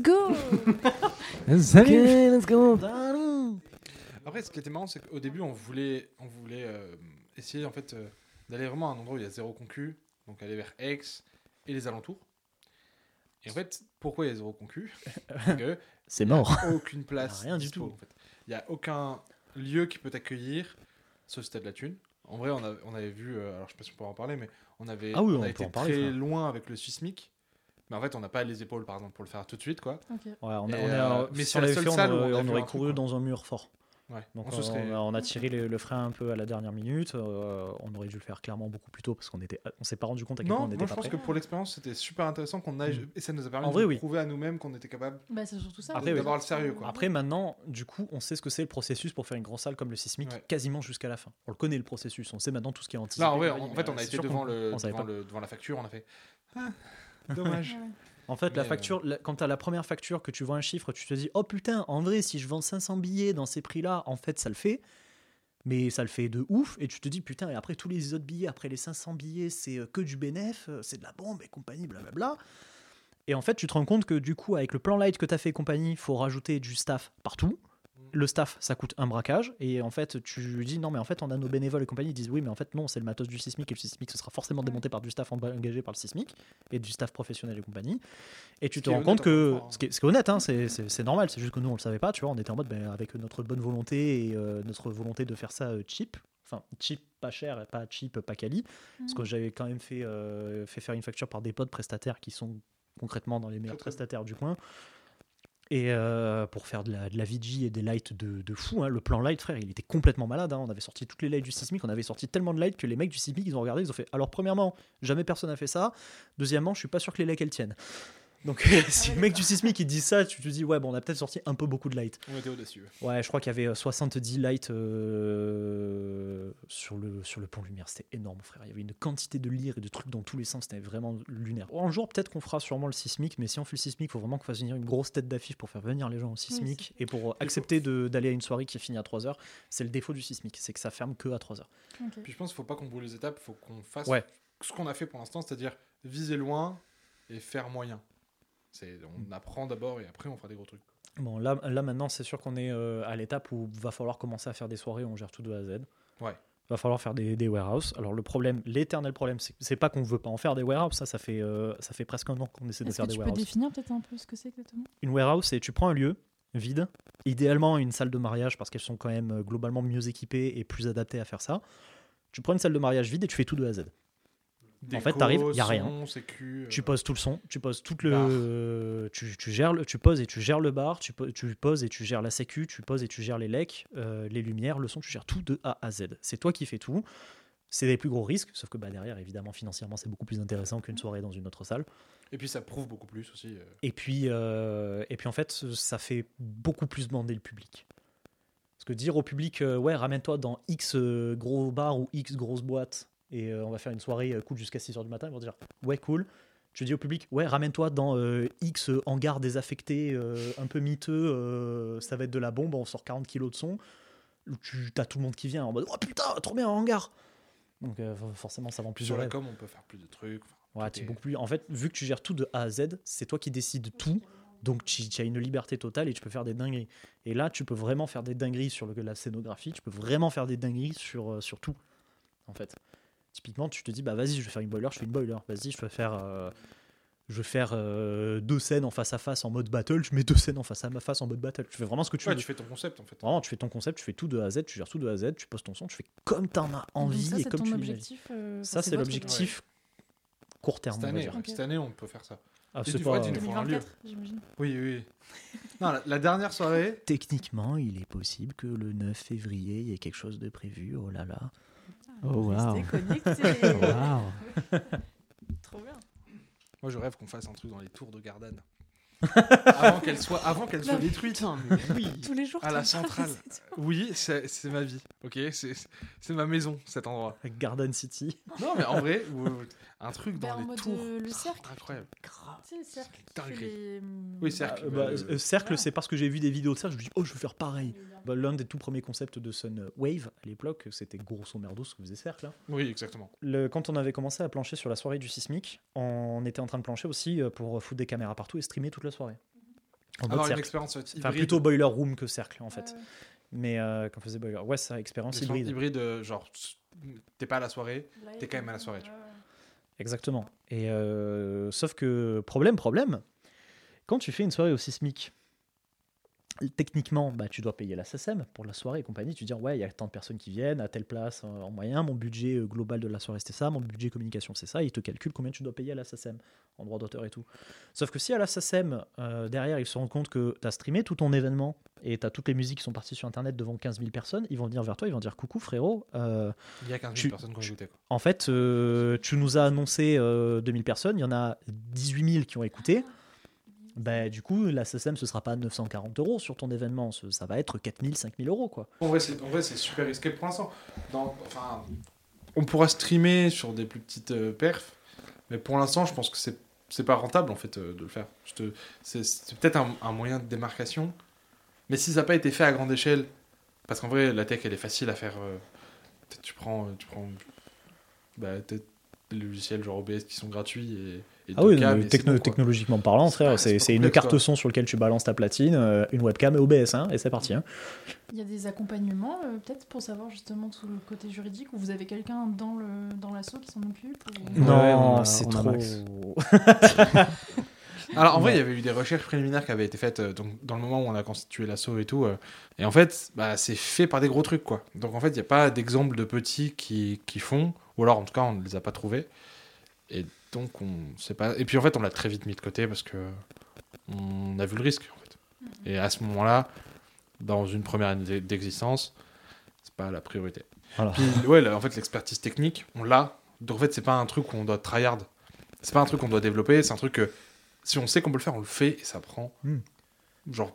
go let's go. Après, ce qui était marrant, c'est qu'au début, on voulait, on voulait euh, essayer en fait euh, d'aller vraiment à un endroit où il y a zéro concu, donc aller vers Aix et les alentours. Et en fait, pourquoi il y a zéro concu? Parce que C'est il y a mort. aucune place. Il y a rien du tout. en fait. Il n'y a aucun lieu qui peut t'accueillir, sauf si t'as de la thune. En vrai, on, a- on avait vu, euh, alors je sais pas si on peut en parler, mais on avait, Ah oui, on on a été parler, très loin avec le Sismic, Mais en fait, on n'a pas les épaules, par exemple, pour le faire tout de suite, quoi. Ok. Ouais, on, a- Et, on a- euh, si mais on c'est la seule on salle on aurait, on couru dans un mur fort. Ouais. Donc on on, se serait... on a, on a tiré le, le frein un peu à la dernière minute. euh, on aurait dû le faire clairement beaucoup plus tôt parce qu'on était, on s'est pas rendu compte à quel point Non, on moi n'était je pas pense prêt. que pour l'expérience, c'était super intéressant qu'on aille. Mm. Et ça nous a permis En de vrai, nous oui. prouver à nous-mêmes qu'on était capable. Bah, c'est surtout ça. Après, de- oui. D'avoir le sérieux, quoi. Après maintenant, du coup, on sait ce que c'est le processus pour faire une grosse salle comme le sismique Ouais. quasiment jusqu'à la fin. On le connaît le processus, on sait maintenant tout ce qui est anticipé. Non, en vrai, compagnie, en fait, on a c'est été devant, le, devant la facture, on a fait. Ah, dommage. En fait, la Mais, facture, la- quand tu as la première facture que tu vois un chiffre, tu te dis oh putain, en vrai, si je vends 500 billets dans ces prix-là, en fait, ça le fait. Mais ça le fait de ouf, et tu te dis putain, et après tous les autres billets, après les 500 billets, c'est euh, que du bénéf, euh, c'est de la bombe et compagnie, blablabla. Et en fait, tu te rends compte que du coup, avec le plan light que tu as fait et compagnie, il faut rajouter du staff partout. Le staff, ça coûte un braquage. Et en fait, tu dis non, mais en fait, on a nos bénévoles et compagnie. Ils disent oui, mais en fait, non, c'est le matos du sismique. Et le sismique, ce sera forcément démonté par du staff engagé par le sismique et du staff professionnel et compagnie. Et tu Ce te rends compte que. Ce qui est, ce qui est honnête, hein, c'est- c'est c'est normal. C'est juste que nous, on le savait pas. Tu vois, on était en mode ben, avec notre bonne volonté et euh, notre volonté de faire ça euh, cheap. Enfin, cheap, pas cher, pas cheap, pas quali. Parce que j'avais quand même fait, euh, fait faire une facture par des potes prestataires qui sont concrètement dans les meilleurs prestataires du coin. Et euh, pour faire de la, VG et des lights de, de fou, hein. le plan light, frère, il était complètement malade. hein. On avait sorti toutes les lights du sismique, on avait sorti tellement de lights que les mecs du sismique, ils ont regardé, ils ont fait Alors, premièrement, jamais personne n'a fait ça. Deuxièmement, je suis pas sûr que les lights elles tiennent. Donc, si le mec du sismique il dit ça, tu te dis Ouais, bon, on a peut-être sorti un peu beaucoup de lights. On était audacieux. Ouais, je crois qu'il y avait euh, 70 lights euh, sur, le, sur le pont lumière. C'était énorme, frère. Il y avait une quantité de lyres et de trucs dans tous les sens. C'était vraiment lunaire. Un jour, peut-être qu'on fera sûrement le sismique, mais si on fait le sismique, il faut vraiment qu'on fasse venir une grosse tête d'affiche pour faire venir les gens au sismique et pour euh, accepter de- d'aller à une soirée qui finit à 3h. C'est le défaut du sismique, c'est que ça ferme que à 3h. Ok. Puis je pense qu'il faut pas qu'on brûle les étapes, il faut qu'on fasse Ouais. ce qu'on a fait pour l'instant, c'est-à-dire viser loin et faire moyen. C'est, on apprend d'abord et après on fera des gros trucs. Bon, là, là maintenant, c'est sûr qu'on est euh, à l'étape où va falloir commencer à faire des soirées où on gère tout de A à Z. Ouais. Va falloir faire des, des warehouses. Alors le problème, l'éternel problème, c'est c'est pas qu'on veut pas en faire des warehouses. Ça, ça fait, euh, ça fait presque un an qu'on essaie de Est-ce faire que des tu peux warehouses. définir peut-être un peu ce que c'est exactement? Une warehouse, c'est tu prends un lieu vide, idéalement une salle de mariage parce qu'elles sont quand même euh, globalement mieux équipées et plus adaptées à faire ça. Tu prends une salle de mariage vide et tu fais tout de A à Z. En fait, t'arrives, y a rien. sécu, euh, Tu poses tout le son, tu poses tout le, tu, tu gères le, tu poses et tu gères le bar, tu, po- tu poses et tu gères la sécu, tu poses et tu gères les lecs, euh, les lumières, le son, tu gères tout de A à Z. C'est toi qui fais tout. C'est des plus gros risques, sauf que bah, derrière, évidemment, financièrement, c'est beaucoup plus intéressant qu'une soirée dans une autre salle. Et puis ça prouve beaucoup plus aussi. euh. Et puis, euh, et puis en fait, ça fait beaucoup plus bander le public. Parce que dire au public, ouais, ramène-toi dans X gros bar ou X grosse boîte et euh, on va faire une soirée euh, cool jusqu'à 6h du matin, ils vont dire, ouais, cool. Tu dis au public, ouais, ramène-toi dans euh, X hangar désaffecté, un peu miteux, ça va être de la bombe, on sort 40 kilos de son. Tu as tout le monde qui vient en mode, oh putain, trop bien, un hangar. Donc forcément, ça vend plus Sur la com, on peut faire plus de trucs. Ouais, est- beaucoup plus. En fait, vu que tu gères tout de A à Z, c'est toi qui décides tout. Donc tu, as une liberté totale et tu peux faire des dingueries. Et là, tu peux vraiment faire des dingueries sur le- la scénographie. Tu peux vraiment faire des dingueries sur, sur tout. En fait. Typiquement, tu te dis, bah vas-y, je vais faire une boiler, je fais une boiler. Vas-y, je vais faire. euh, je vais faire euh, deux scènes en face à face en mode battle, je mets deux scènes en face à ma face en mode battle. Tu fais vraiment ce que tu Ouais, veux. tu fais ton concept en fait. Vraiment, tu fais ton concept, tu fais tout de A à Z, tu gères tout de A à Z, tu poses ton son, tu fais comme t'en as envie ça, et c'est comme ton tu l'imagines. objectif. euh, Ça, c'est l'objectif court terme, Cette on va année, dire. ouais, Ok. cette année, on peut faire ça. Ah, c'est pas- fois, tu nous feras un lieu. 2024, j'imagine. Oui, oui. oui. non, la, la dernière soirée, Techniquement, il est possible que le 9 février, il y ait quelque chose de prévu. Oh là là. Oh, wow. Restez connectés. Waouh. Trop bien. moi je rêve qu'on fasse un truc dans les tours de Gardanne. Avant qu'elle soit, avant qu'elle soit Non, détruite. oui. Tous les jours. À la centrale. Oui, c'est c'est ma vie. Ok, c'est c'est ma maison cet endroit. Garden City. Non, mais en vrai, un truc Ben, dans en les mode, tours. euh, le Oh, cercle. Incroyable. Le cercle. hum, Oui, cercle. Bah, Euh, euh, cercle, c'est parce que j'ai vu des vidéos de cercle, je me dis, oh, je veux faire pareil. Bah, L'un des tout premiers concepts de Sun Wave à l'époque, c'était grosso merdo ce que faisait cercle. hein. Oui, exactement. Le- quand on avait commencé à plancher sur la soirée du sismique, on était en train de plancher aussi pour foutre des caméras partout et streamer toute la soirée. En mode Avoir une cercle. expérience hybride. Enfin, plutôt boiler room que cercle en fait. Mais euh, quand on faisait boiler, ouais, ça expérience hybride. hybride, euh, genre, t'es pas à la soirée. T'es quand même à la soirée, tu. Exactement. Et euh, sauf que problème, problème, quand tu fais une soirée au sismique, techniquement, bah, tu dois payer la SACEM pour la soirée et compagnie. Tu dis, ouais, il y a tant de personnes qui viennent à telle place en moyen. Mon budget euh, global de la soirée, c'était ça. Mon budget communication, c'est ça. Ils te calculent combien tu dois payer à la SACEM en droit d'auteur et tout. Sauf que si à la SACEM, euh, derrière, ils se rendent compte que tu as streamé tout ton événement et tu as toutes les musiques qui sont parties sur Internet devant 15 000 personnes, ils vont venir vers toi, ils vont dire, coucou frérot, euh, Il y a 15 000 Tu- personnes qui ont écouté. Quoi. en fait, euh, tu nous as annoncé euh, 2000 personnes, il y en a 18 000 qui ont écouté. Bah, du coup, la SSM, ce sera pas 940 euros sur ton événement, ça va être 4000, 5000 euros. Quoi. En vrai, c'est super risqué pour l'instant. On pourra streamer sur des plus petites euh, perfs, mais pour l'instant, je pense que c'est c'est pas rentable en fait euh, de le faire. C'est peut-être un, moyen de démarcation, mais si ça n'a pas été fait à grande échelle, parce qu'en vrai, la tech, elle est facile à faire. euh, tu prends, tu prends bah, logiciels genre OBS qui sont gratuits et Ah oui, techno- bon, technologiquement parlant, C'est frère, une complexe, carte quoi. son sur laquelle tu balances ta platine, euh, une webcam et OBS, hein, et c'est parti. hein. Il y a des accompagnements, euh, peut-être, pour savoir justement tout le côté juridique, ou vous avez quelqu'un dans le dans l'assaut qui s'en occupe ou- Non. Ouais, c'est trop. Max. Alors en vrai, Ouais. il y avait eu des recherches préliminaires qui avaient été faites euh, donc, dans le moment où on a constitué l'assaut et tout. euh, et en fait, bah, c'est fait par des gros trucs quoi. Donc en fait, il n'y a pas d'exemple de petits qui, qui font, ou alors en tout cas, on ne les a pas trouvés. Et donc on sait pas. Et puis en fait, on l'a très vite mis de côté parce que on a vu le risque en fait. Et à ce moment-là, dans une première année d'existence, c'est pas la priorité. Voilà. Puis ouais, là, en fait, l'expertise technique, on l'a. Donc en fait, c'est pas un truc où on doit tryhard. C'est pas un truc qu'on doit développer. C'est un truc que si on sait qu'on peut le faire, on le fait et ça prend. Hmm. Genre,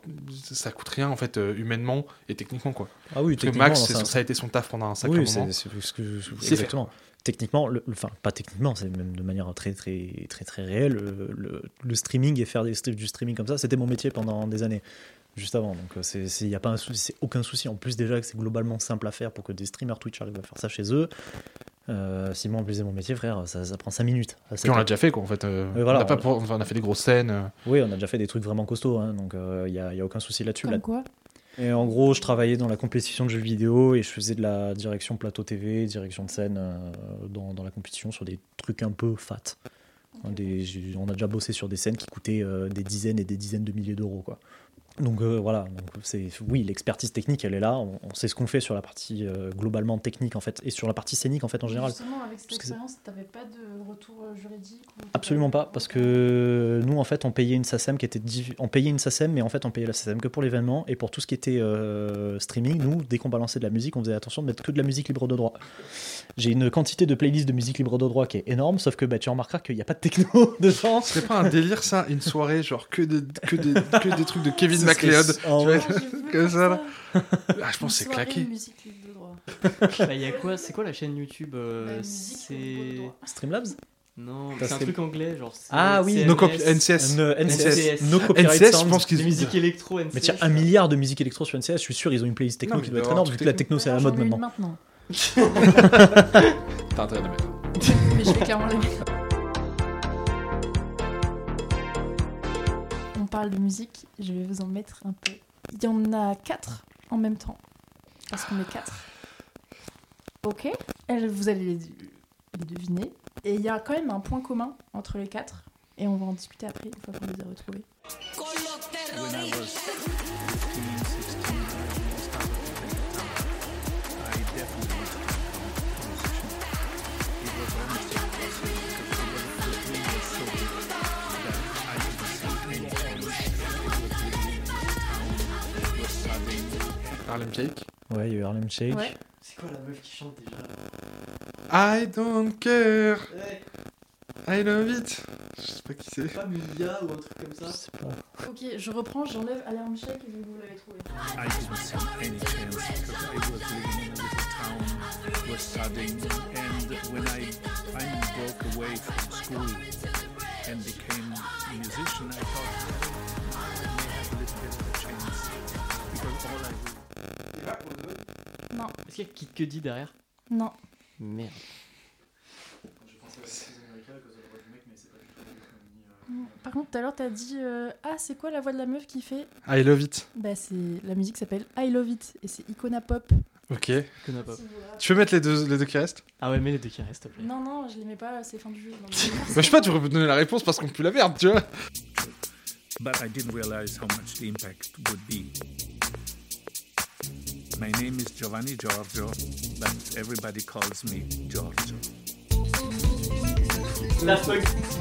ça coûte rien en fait, euh, humainement et techniquement quoi. Ah oui, Parce que Max, ça- a été son taf pendant un sacré Oui, moment. c'est c'est ce que je- C'est exactement. Techniquement, le- le- enfin pas techniquement, c'est même de manière très très très très réelle. Le, le- le streaming et faire des, du streaming comme ça, c'était mon métier pendant des années, juste avant. Donc il n'y a pas un souci, c'est aucun souci. En plus déjà que c'est globalement simple à faire pour que des streamers Twitch arrivent à faire ça chez eux. Euh, si moi en plus c'est mon métier, frère, ça, ça prend 5 minutes. Puis on l'a déjà fait quoi en fait. euh, voilà, on, a pas on- pour- enfin, on a fait des grosses scènes. euh. Oui, on a déjà fait des trucs vraiment costauds, hein, donc il n'y a, y a aucun souci là-dessus. Comme Là- quoi En gros, je travaillais dans la compétition de jeux vidéo et je faisais de la direction plateau TV, direction de scène euh, dans, la compétition sur des trucs un peu fat. Hein, on a déjà bossé sur des scènes qui coûtaient euh, des dizaines et des dizaines de milliers d'euros. quoi. Donc euh, voilà, donc c'est oui, l'expertise technique, elle est là. On, on sait ce qu'on fait sur la partie euh, globalement technique en fait et sur la partie scénique en fait en général. Justement, avec cette Parce expérience, t'avais pas de retour euh, juridique Absolument pas, parce que nous en fait on payait une SACEM qui était div- on payait une SACEM, mais en fait on payait la SACEM que pour l'événement et pour tout ce qui était euh, streaming. Nous, dès qu'on balançait de la musique, on faisait attention de mettre que de la musique libre de droit. J'ai une quantité de playlists de musique libre de droit qui est énorme, sauf que bah, tu remarqueras qu'il n'y a pas de techno dedans. Ce serait pas un délire ça, une soirée genre que, de, que, de- que des trucs de Kevin Serait- MacLeod comme faire ça, là. Ah, je pense que c'est claqué. musique. Bah, y a quoi C'est quoi la chaîne YouTube euh, musique C'est. Streamlabs Non, Ça c'est un truc anglais, genre. c'est- Ah oui, No NCS. NCS, no NCS. je pense qu'ils Des musiques électro, NCS. Mais tiens, un milliard de musique électro sur NCS, je suis sûr, ils ont une playlist techno qui doit être énorme, vu que la techno. c'est à la mode maintenant. T'as intérêt de mettre. Mais je vais clairement la mettre. Parle de musique, je vais vous en mettre un peu. Il y en a quatre en même temps. Parce qu'on est quatre. Ok. Vous allez les deviner. Et il y a quand même un point commun entre les quatre. Et on va en discuter après, une fois qu'on les a retrouvés. Harlem Shake. Ouais, il y a eu Harlem Shake. Ouais. C'est quoi la meuf qui chante déjà I don't care. I love it. Je sais pas qui c'est. Pas Mia ou un truc comme Je ça sais pas. Ok, je reprends, j'enlève Alarm Shake et vous l'avez trouvé. I didn't see any chance because I was living in a little town, was sudden, and when I finally broke away from school and became a musician, I thought Non, Est-ce qu'il y a Kid Cudi derrière? Non. Merde. Par contre, tout à l'heure, t'as dit euh, Ah, c'est quoi la voix de la meuf qui fait? I love it. Bah, c'est la musique s'appelle I Love It et c'est Icona Pop. Ok. Connais pas. Tu peux mettre les deux, les deux qui restent? Ah ouais, mais les deux qui restent, s'il te plaît. Non, non, je l'aimais pas, c'est fin du jeu. Non, Bah, je sais pas, tu aurais pu donner la réponse parce qu'on pue la merde, tu vois. but I didn't realize how much the impact would be. My name is Giovanni Giorgio, but everybody calls me Giorgio.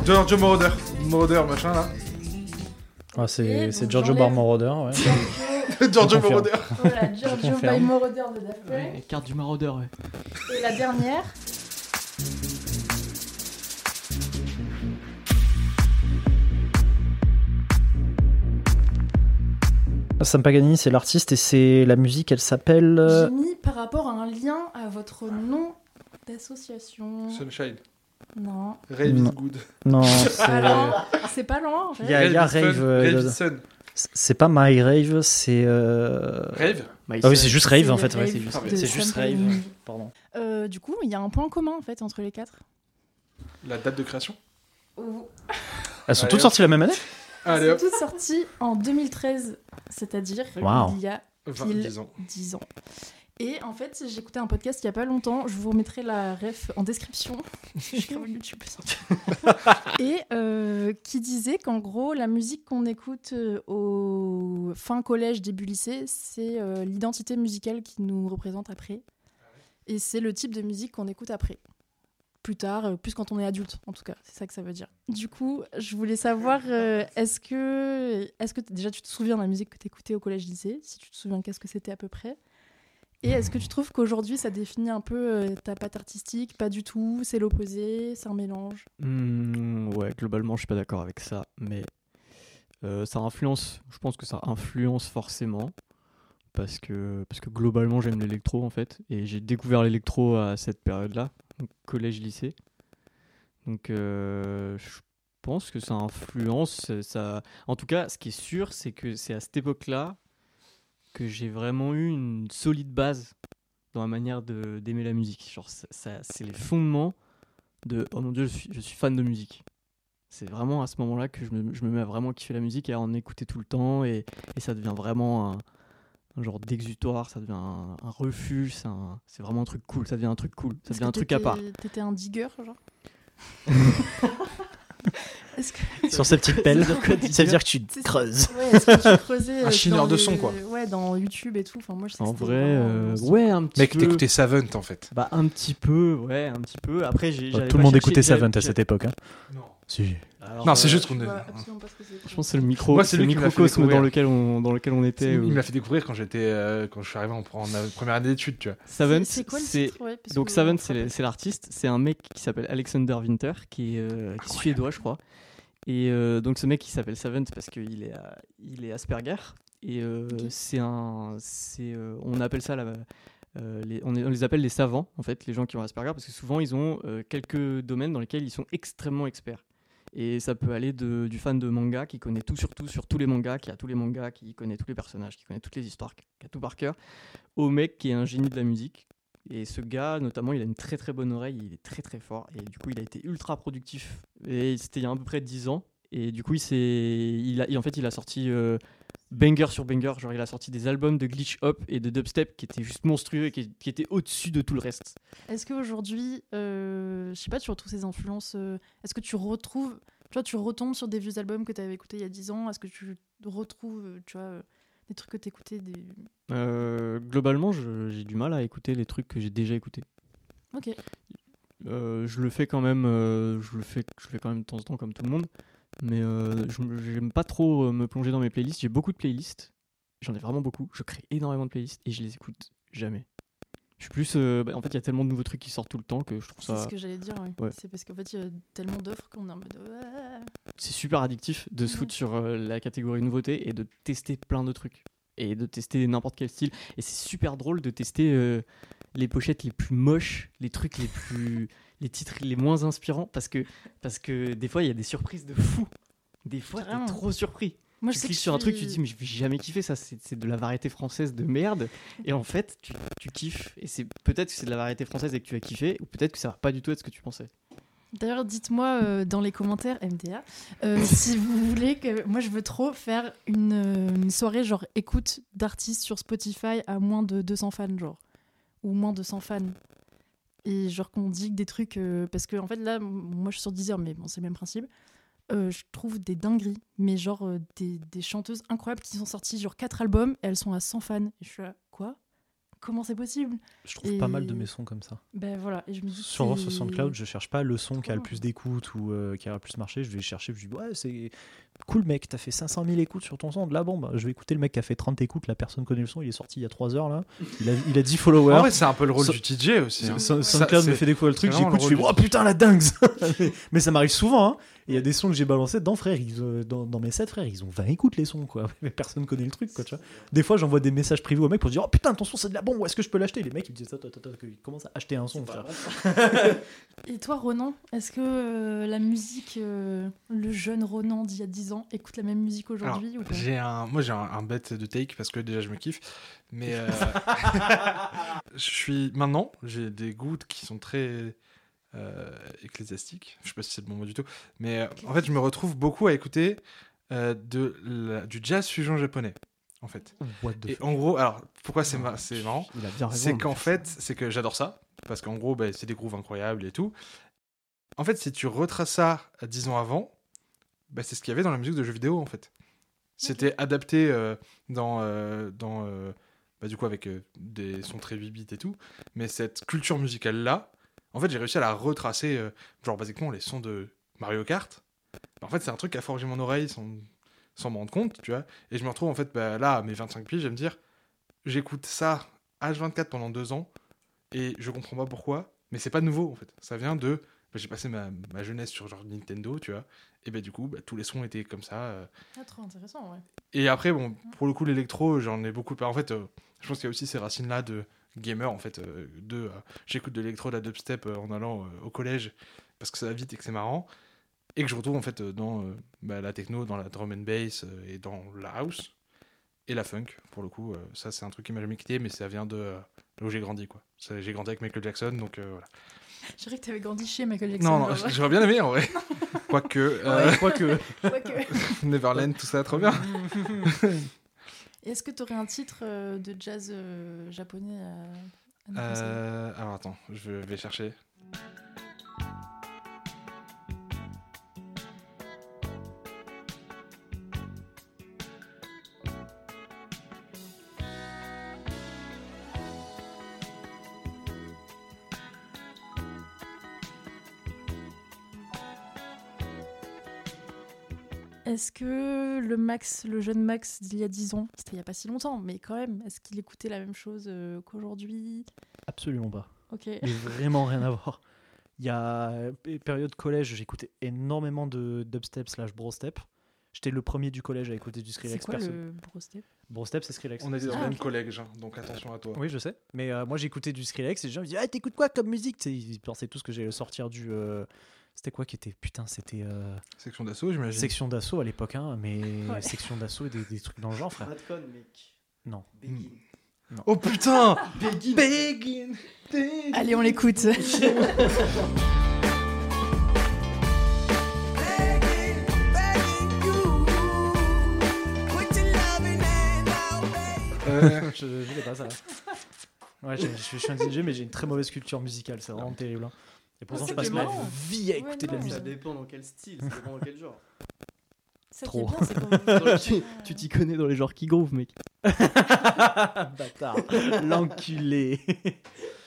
Giorgio Moroder. Moroder, machin là. Ah, c'est donc, c'est Giorgio j'enlève- Barmoroder, ouais. Giorgio. Moroder. Voilà, Giorgio by Moroder de Daft Punk. Ouais, carte du maraudeur, ouais. Et la dernière. Sam Pagani, c'est l'artiste et c'est la musique, elle s'appelle. euh, J'ai mis par rapport à un lien à votre nom d'association. Sunshine. Non. Rave is Non. good. Non, c'est. Alors, c'est pas loin. en fait. Il y a- y a Rave, euh, Rave is sun. C'est pas My Rave, c'est. euh, Rave Ah oui, c'est juste Rave en fait. Ouais, c'est juste, c'est Rave. Pardon. Euh, du coup, il y a un point commun en fait entre les quatre. La date de création? Elles sont Allez, toutes sorties la même année? C'est toutes sorties en 2013, c'est-à-dire il y a 20, pile 10 ans. 10 ans. Et en fait, écouté un podcast il y a pas longtemps. Je vous remettrai la ref en description. je suis YouTube. Et euh, qui disait qu'en gros, la musique qu'on écoute euh, au fin collège, début lycée, c'est euh, l'identité musicale qui nous représente après. Et c'est le type de musique qu'on écoute après. Plus tard, euh, plus quand on est adulte, en tout cas. C'est ça que ça veut dire. Du coup, je voulais savoir, euh, est-ce que, est-ce que déjà tu te souviens de la musique que tu écoutais au collège-lycée Si tu te souviens, qu'est-ce que c'était à peu près? Et est-ce que tu trouves qu'aujourd'hui, ça définit un peu euh, ta patte artistique? Pas du tout, c'est l'opposé, c'est un mélange? Hmm, ouais, globalement, je suis pas d'accord avec ça, mais euh, ça influence. Je pense que ça influence forcément parce que parce que globalement, j'aime l'électro en fait, et j'ai découvert l'électro à cette période-là, collège-lycée. Donc, euh, je pense que ça influence. Ça. En tout cas, ce qui est sûr, c'est que c'est à cette époque-là que j'ai vraiment eu une solide base dans la manière d'aimer la musique. Genre, ça- c'est les fondements de oh mon dieu, je suis, je suis fan de musique. C'est vraiment à ce moment-là que je me, je me mets à vraiment kiffer la musique et à en écouter tout le temps et, et ça devient vraiment un genre d'exutoire, ça devient un, un refuge, c'est un- c'est vraiment un truc cool, ça devient un truc cool, ça Est-ce devient un truc à part. t'étais- un digger, genre? Que Sur ces petites pelles, Ça veut dire que tu C'est- creuses. Ouais, est-ce que tu creusais Un euh, chineur de les- son, quoi. Ouais, dans YouTube et tout. Enfin, moi, je sais En vrai, euh, ouais, un petit Mec, peu. t'écoutais Savant en fait. Bah un petit peu, ouais, un petit peu. Après, j'ai. j'allais Tout le monde écoutait Savant à cette époque. Hein. Non. Si. Alors, Non, c'est euh, juste Je qu'on est. pense que c'est le micro, Moi, c'est m'a microcosme dans lequel on dans lequel on était. Il me l'a fait découvrir quand j'étais euh, quand je suis arrivé en, en, euh, première année d'études, tu vois. Savant, C'est- C'est quoi le c'est titre? Ouais, parce Donc Savant, c'est l'artiste, c'est un mec qui s'appelle Alexander Winter, qui est, euh, qui est suédois, je crois. Et euh, donc ce mec, il s'appelle Savant parce qu'il est, il est Asperger. Et euh, c'est un, c'est, euh, on appelle ça la, euh, les, on, est- on les appelle les savants, en fait, les gens qui ont Asperger, parce que souvent ils ont euh, quelques domaines dans lesquels ils sont extrêmement experts. Et ça peut aller de, du fan de manga qui connaît tout sur tout, sur tous les mangas, qui a tous les mangas, qui connaît tous les personnages, qui connaît toutes les histoires, qui a tout par cœur, au mec qui est un génie de la musique. Et ce gars, notamment, il a une très très bonne oreille, il est très très fort. Et du coup, il a été ultra productif. Et c'était il y a à peu près 10 ans. Et du coup, il il a, en fait, il a sorti euh, banger sur banger. Genre, il a sorti des albums de glitch hop et de dubstep qui étaient juste monstrueux et qui, qui étaient au-dessus de tout le reste. Est-ce qu'aujourd'hui, euh, je sais pas, tu retrouves ces influences euh, Est-ce que tu retrouves, tu vois, tu retombes sur des vieux albums que tu avais écoutés il y a 10 ans Est-ce que tu retrouves, euh, tu vois, euh, des trucs que tu écoutais des... Euh, globalement, j'ai du mal à écouter les trucs que j'ai déjà écoutés. Ok. Euh, je le fais quand même, euh, je le fais, je le fais quand même de temps en temps comme tout le monde. Mais euh, j'aime pas trop euh, me plonger dans mes playlists. J'ai beaucoup de playlists. J'en ai vraiment beaucoup. Je crée énormément de playlists et je les écoute jamais. Je suis plus. euh, bah, en fait, il y a tellement de nouveaux trucs qui sortent tout le temps que je trouve C'est ça. ce que j'allais dire, oui. Ouais. C'est parce qu'en fait, il y a tellement d'offres qu'on est en mode. C'est super addictif de se Ouais. foutre sur euh, la catégorie nouveauté et de tester plein de trucs. Et de tester n'importe quel style. Et c'est super drôle de tester les pochettes les plus moches, les trucs les plus. Les titres les moins inspirants. Parce que, parce que des fois, il y a des surprises de fou. Des fois, t'es trop surpris. Moi, tu je cliques que sur un truc, tu te dis, mais je vais jamais kiffer ça, c'est de la variété française de merde. Et en fait, tu, tu kiffes. Et c'est peut-être que c'est de la variété française et que tu vas kiffer, ou peut-être que ça va pas du tout être ce que tu pensais. D'ailleurs, dites-moi euh, dans les commentaires, MDA, euh, si vous voulez que. Moi, je veux trop faire une, euh, une soirée genre écoute d'artistes sur Spotify à moins de 200 fans, genre. Ou moins de 100 fans. Et genre qu'on dit des trucs. euh, parce que, en fait, là, moi, je suis sur Deezer, mais bon, c'est le même principe. euh, je trouve des dingueries, mais genre euh, des, des chanteuses incroyables qui sont sorties genre 4 albums, et elles sont à 100 fans. Et je suis là, quoi? Comment c'est possible Je trouve Et- pas mal de mes sons comme ça. Ben voilà, et je me dis. Sur, SoundCloud, je cherche pas le son qui a le plus d'écoute ou euh, qui a le plus marché. Je vais chercher, je dis ouais, c'est cool mec, t'as fait 500 000 écoutes sur ton son. De là, bon, bah, je vais écouter le mec qui a fait 30 écoutes. La personne connaît le son, il est sorti il y a 3 heures là. Il a, il a 10 followers. Vrai, c'est un peu le rôle So- du DJ aussi. hein. SoundCloud me c'est- fait découvrir le truc, j'écoute, je fais oh putain la dingue mais, mais ça m'arrive souvent. Hein. Et Il y a des sons que j'ai balancés dans frère, ils, dans, dans mes 7 frères, ils ont 20 écoutes les sons quoi. Mais personne connaît le truc quoi, tu vois. Des fois, j'envoie des messages privés aux mecs pour dire oh putain ton son c'est de la bombe, où est-ce que je peux l'acheter? Les mecs ils me disent ça, toi, toi, toi, ils commencent à acheter un son. frère. Et toi, Ronan, est-ce que euh, la musique, euh, le jeune Ronan d'il y a 10 ans, écoute la même musique aujourd'hui ou j'ai un, moi j'ai un, un bête de take parce que déjà je me kiffe, mais euh, je suis maintenant j'ai des goûts qui sont très euh, ecclésiastiques. Je sais pas si c'est le bon mot du tout, mais euh, en fait je me retrouve beaucoup à écouter euh, de la- du jazz fusion japonais en fait. What the Et fuck? en gros, alors pourquoi c'est c'est marrant? c'est qu'en fait, c'est que j'adore ça, parce qu'en gros, bah, c'est des grooves incroyables et tout. En fait, si tu retraces ça à 10 ans avant, bah, c'est ce qu'il y avait dans la musique de jeux vidéo, en fait. C'était adapté euh, dans, euh, dans euh, bah, du coup, avec euh, des sons très 8 bits et tout. Mais cette culture musicale-là, en fait, j'ai réussi à la retracer, euh, genre, basiquement, les sons de Mario Kart. Bah, en fait, c'est un truc qui a forgé mon oreille sans, sans m'en rendre compte, tu vois. Et je me retrouve, en fait, bah, là, à mes 25 piges, je vais me dire, j'écoute ça H24 pendant deux ans et je comprends pas pourquoi, mais c'est pas nouveau en fait. Ça vient de. bah, j'ai passé ma, ma jeunesse sur genre Nintendo, tu vois, et bah du coup, bah, tous les sons étaient comme ça. euh. Ah, trop intéressant, ouais. Et après, bon, pour le coup, l'électro, j'en ai beaucoup. En fait, euh, je pense qu'il y a aussi ces racines-là de gamer en fait. euh, de euh, j'écoute de l'électro, de la dubstep euh, en allant euh, au collège parce que ça va vite et que c'est marrant. Et que je retrouve en fait euh, dans euh, bah, la techno, dans la drum and bass euh, et dans la house et la funk pour le coup. euh, ça, c'est un truc qui m'a jamais quitté, mais ça vient de euh, là où j'ai grandi quoi. Ça, J'ai grandi avec Michael Jackson, donc euh, voilà. Je dirais que t'avais grandi chez Michael Jackson. Non, j'aurais bien aimé en vrai. Quoique, euh, que quoique. Neverland, tout ça, trop bien. Est-ce que t'aurais un titre euh, de jazz euh, japonais à, Euh, alors attends, je vais chercher. Est-ce que le Max, le jeune Max d'il y a 10 ans, c'était il y a pas si longtemps, mais quand même, est-ce qu'il écoutait la même chose euh, qu'aujourd'hui? Absolument pas. Ok. Mais vraiment rien à voir. Il y a euh, période collège, j'écoutais énormément de dubstep slash brostep. J'étais le premier du collège à écouter du C'est Skrillex. quoi perso. le brostep? Brostep, c'est Skrillex. On était dans Ah, le même ok. collège, hein, donc attention à toi. Oui, je sais. Mais euh, moi, j'écoutais du Skrillex et les gens me disaient Ah, t'écoutes quoi comme musique? Ils pensaient tous que j'allais sortir du. euh, C'était quoi qui était. Putain, c'était. euh, Section d'assaut, j'imagine. Section d'assaut à l'époque, hein, mais Ouais. section d'assaut et des, des trucs dans le genre, frère. mec. Non. Oh putain Allez, on l'écoute. Euh, je je l'ai pas, ça. Ouais, je, je- je suis un DJ, mais j'ai une très mauvaise culture musicale, c'est vraiment terrible. hein. Et pourtant, Ah, je passe ma vie à Ouais, écouter de la musique. dépend dans quel style, ça dépend dans quel genre. Ça Trop. bien, tu tu t'y connais dans les genres qui groove, mec. Bâtard, l'enculé.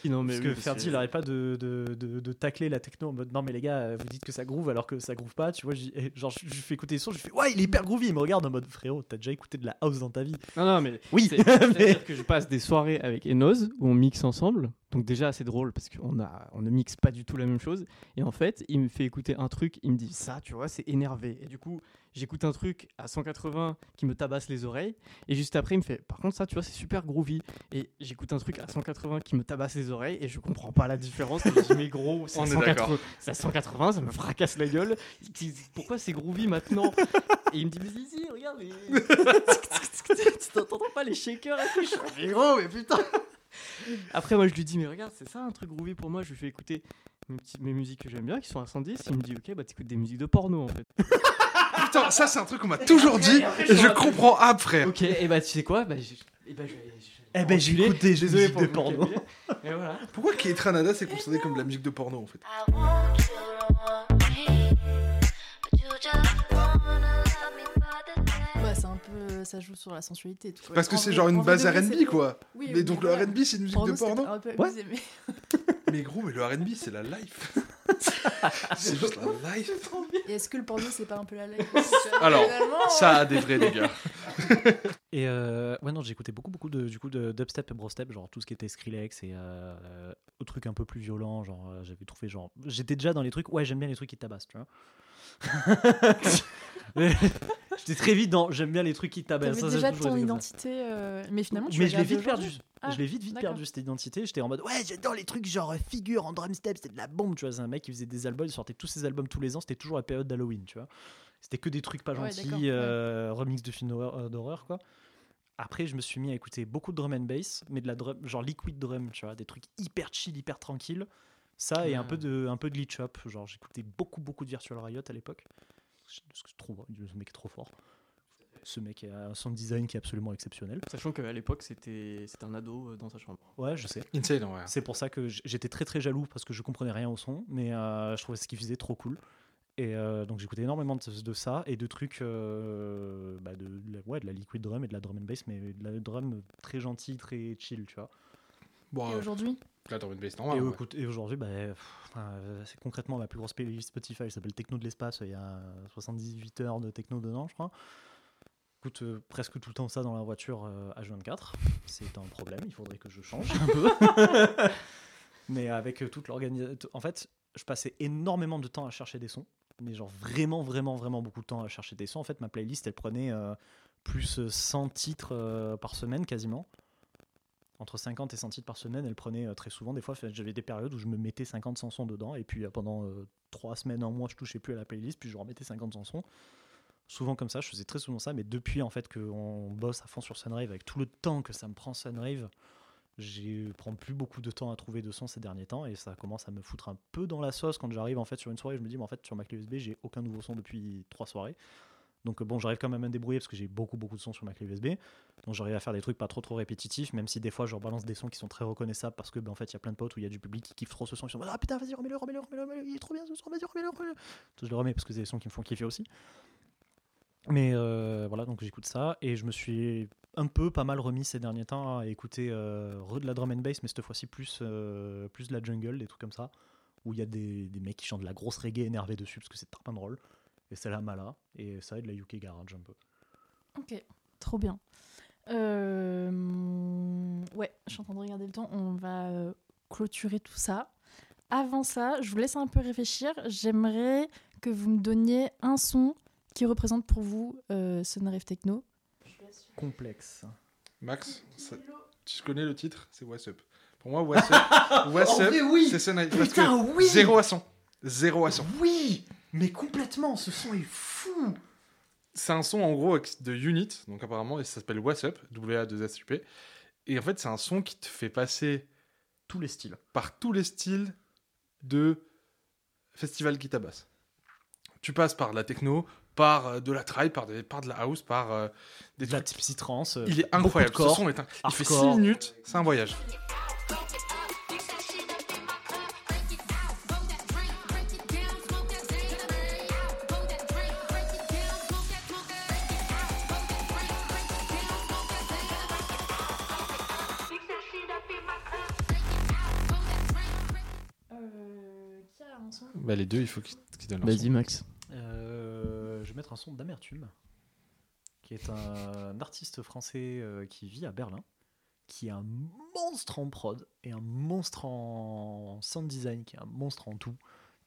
Non, mais Parce que Ferdi, il arrête pas de, de, de, de tacler la techno en mode non, mais les gars, euh, vous dites que ça groove alors que ça groove pas. Tu vois, genre, je je lui fais écouter les sons, je lui fais ouais, il est hyper groovy. Il me regarde en mode frérot, t'as déjà écouté de la house dans ta vie. Non, non, mais Oui, mais- c'est-à-dire que je passe des soirées avec Enoz où on mixe ensemble. Donc déjà, c'est drôle parce qu'on a, on ne mixe pas du tout la même chose. Et en fait, il me fait écouter un truc, il me dit ça, tu vois, c'est énervé. Et du coup, j'écoute un truc à 180 qui me tabasse les oreilles. Et juste après, il me fait par contre, ça, tu vois, c'est super groovy. Et j'écoute un truc à 180 qui me tabasse les oreilles et je comprends pas la différence. Et je dis, mais gros, c'est à est 180, d'accord. c'est à 180, ça me fracasse la gueule. Pourquoi c'est groovy maintenant? Et il me dit, mais si, regarde, mais... tu t'entends pas les shakers et tout. Je mais gros, mais putain Après, moi, je lui dis, mais regarde, c'est ça un truc groovy pour moi. Je lui fais écouter mes, petits- mes musiques que j'aime bien, qui sont à 110. Il me dit, ok, bah t'écoutes des musiques de porno en fait. Putain, ça c'est un truc qu'on m'a toujours dit et je comprends ah frère. Ok, et bah tu sais quoi bah, je, et bah, je Eh ben, j'écoute des musiques pour de le porno. Et voilà. Pourquoi Kate Ranada c'est considéré comme de la musique de porno en fait? Ça joue sur la sensualité. tout. Parce que c'est genre en une base RB, quoi. Oui, mais oui, donc le. RB, c'est une musique de porno. un peu Ouais. abusé, mais- Mais gros, mais le RB, c'est la life. c'est juste la life. Et est-ce que le porno, c'est pas un peu la life Alors, Ça a des vrais dégâts. Et euh, ouais, non, j'écoutais beaucoup, beaucoup de, du coup, de dubstep et brostep, genre tout ce qui était Skrillex et euh, au truc un peu plus violent, genre euh, j'avais trouvé genre. J'étais déjà dans les trucs, ouais, j'aime bien les trucs qui tabassent, tu vois. J'étais très vite dans, j'aime bien les trucs qui tabassent. T'avais déjà ton identité, euh, mais finalement, tu Mais je l'ai vite perdu. Ah, je l'ai vite, vite perdu cette identité. J'étais en mode, ouais, j'adore les trucs genre euh, figure en drum step, c'est de la bombe, tu vois. C'est un mec qui faisait des albums, il sortait tous ses albums tous les ans, c'était toujours la période d'Halloween, tu vois. C'était que des trucs pas Ouais, gentils, ouais. euh, remix de films d'horreur, quoi. Après, je me suis mis à écouter beaucoup de drum and bass, mais de la drum, genre liquid drum, tu vois, des trucs hyper chill, hyper tranquilles. Ça et un peu de, un peu de glitch up. Genre, j'écoutais beaucoup, beaucoup de Virtual Riot à l'époque. Parce que je trouve, ce mec est trop fort. Ce mec a un sound design qui est absolument exceptionnel. Sachant qu'à l'époque, c'était c'était un ado euh, dans sa chambre. Ouais, je sais. Insane, ouais. C'est pour ça que j'étais très très jaloux parce que je comprenais rien au son, mais euh, je trouvais ce qu'il faisait trop cool. Et euh, donc j'écoutais énormément de, de ça et de trucs, euh, bah, de, ouais, de la liquid drum et de la drum and bass, mais de la drum très gentille, très chill, tu vois. Bon, Et euh, and bass et, ouais. aujourd'hui, bah, euh, c'est concrètement ma plus grosse playlist Spotify, elle s'appelle Techno de l'espace, il y a 78 heures de techno dedans, je crois. Écoute euh, presque tout le temps ça dans la voiture euh, H24. C'est un problème, il faudrait que je change un peu. Mais avec euh, toute l'organisation. En fait, je passais énormément de temps à chercher des sons. Mais genre vraiment, vraiment, vraiment beaucoup de temps à chercher des sons. En fait, ma playlist, elle prenait euh, plus euh, 100 titres euh, par semaine quasiment. Entre 50 et 100 titres par semaine, elle prenait euh, très souvent. Des fois, j'avais des périodes où je me mettais 50 chansons dedans. Et puis euh, pendant 3 semaines, un mois, je touchais plus à la playlist. Puis je remettais 50 chansons. Souvent comme ça, je faisais très souvent ça. Mais depuis en fait qu'on bosse à fond sur Sunrave, avec tout le temps que ça me prend Sunrave, je prends plus beaucoup de temps à trouver de sons ces derniers temps et ça commence à me foutre un peu dans la sauce quand j'arrive en fait sur une soirée je me dis mais en fait sur ma clé USB j'ai aucun nouveau son depuis trois soirées donc bon j'arrive quand même à me débrouiller parce que j'ai beaucoup beaucoup de sons sur ma clé USB donc j'arrive à faire des trucs pas trop trop répétitifs même si des fois je balance des sons qui sont très reconnaissables parce que ben, en fait il y a plein de potes où il y a du public qui kiffe trop ce son. Ils sont ah putain vas-y remets-le remets-le remets-le remets-le, il est trop bien ce son vas-y remets-le remets-le. Je le remets parce que c'est des sons qui me font kiffer aussi. Mais euh, voilà, donc j'écoute ça et je me suis un peu pas mal remis ces derniers temps à écouter euh, de la drum and bass, mais cette fois-ci plus, euh, plus de la jungle, des trucs comme ça, où il y a des, des mecs qui chantent de la grosse reggae énervée dessus parce que c'est pas drôle. Et c'est la mala, et ça et de la UK garage un peu. Ok, trop bien. Euh, Ouais, je suis en train de regarder le temps. On va euh, clôturer tout ça. Avant ça, je vous laisse un peu réfléchir. J'aimerais que vous me donniez un son qui représente pour vous euh, Sunrave Techno. Complexe. Max, ça- tu connais le titre? C'est What's Up. Pour moi, What's Up, What's Up oui. c'est Sunrise. Parce Putain, que oui 0 à 100. 0 à 100. Oui Mais complètement, ce son est fou C'est un son en gros de Unit, donc apparemment, et ça s'appelle What's Up, W-A-2-S-U-P. Et en fait, c'est un son qui te fait passer Tous les styles. par tous les styles de festival qui tabasse. Tu passes par la techno, par euh, de la tribe, par, des- par de la house, par euh, des De la trucs. psytrance. Il est incroyable. Ce son est un- Il fait 6 hardcore. minutes, c'est un voyage. Bah, les deux, il faut qu'ils qu'ils donnent leur Vas-y, son. Max. Euh, je vais mettre un son d'Amertume, qui est un artiste français euh, qui vit à Berlin, qui est un monstre en prod et un monstre en sound design, qui est un monstre en tout.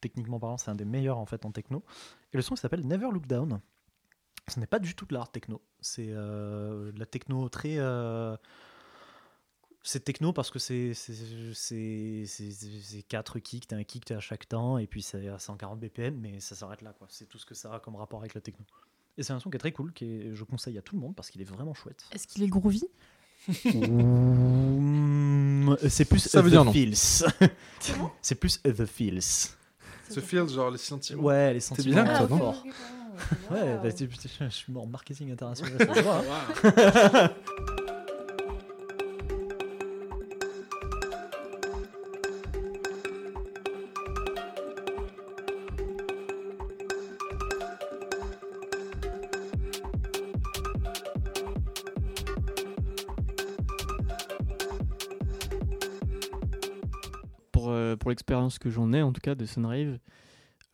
Techniquement parlant, c'est un des meilleurs en fait en techno. Et le son il s'appelle Never Look Down. Ce n'est pas du tout de l'art techno. C'est euh, de la techno très. C'est techno parce que c'est c'est- c'est c'est- c'est- c'est quatre kicks, t'as un kick à chaque temps et puis c'est à 140 BPM, mais ça s'arrête là quoi. C'est tout ce que ça a comme rapport avec la techno. Et c'est un son qui est très cool, qui est- je conseille à tout le monde parce qu'il est vraiment chouette. Est-ce qu'il est groovy? C'est plus Ça veut The dire non. Feels. c'est plus The Feels. Ce feel, genre les sentiments. Ouais, les sentiments. bien que euh, non? forts. Ouais, bah, tu- tu- je suis en marketing international. ça se voit, hein. pour l'expérience que j'en ai, en tout cas, de Sunrave,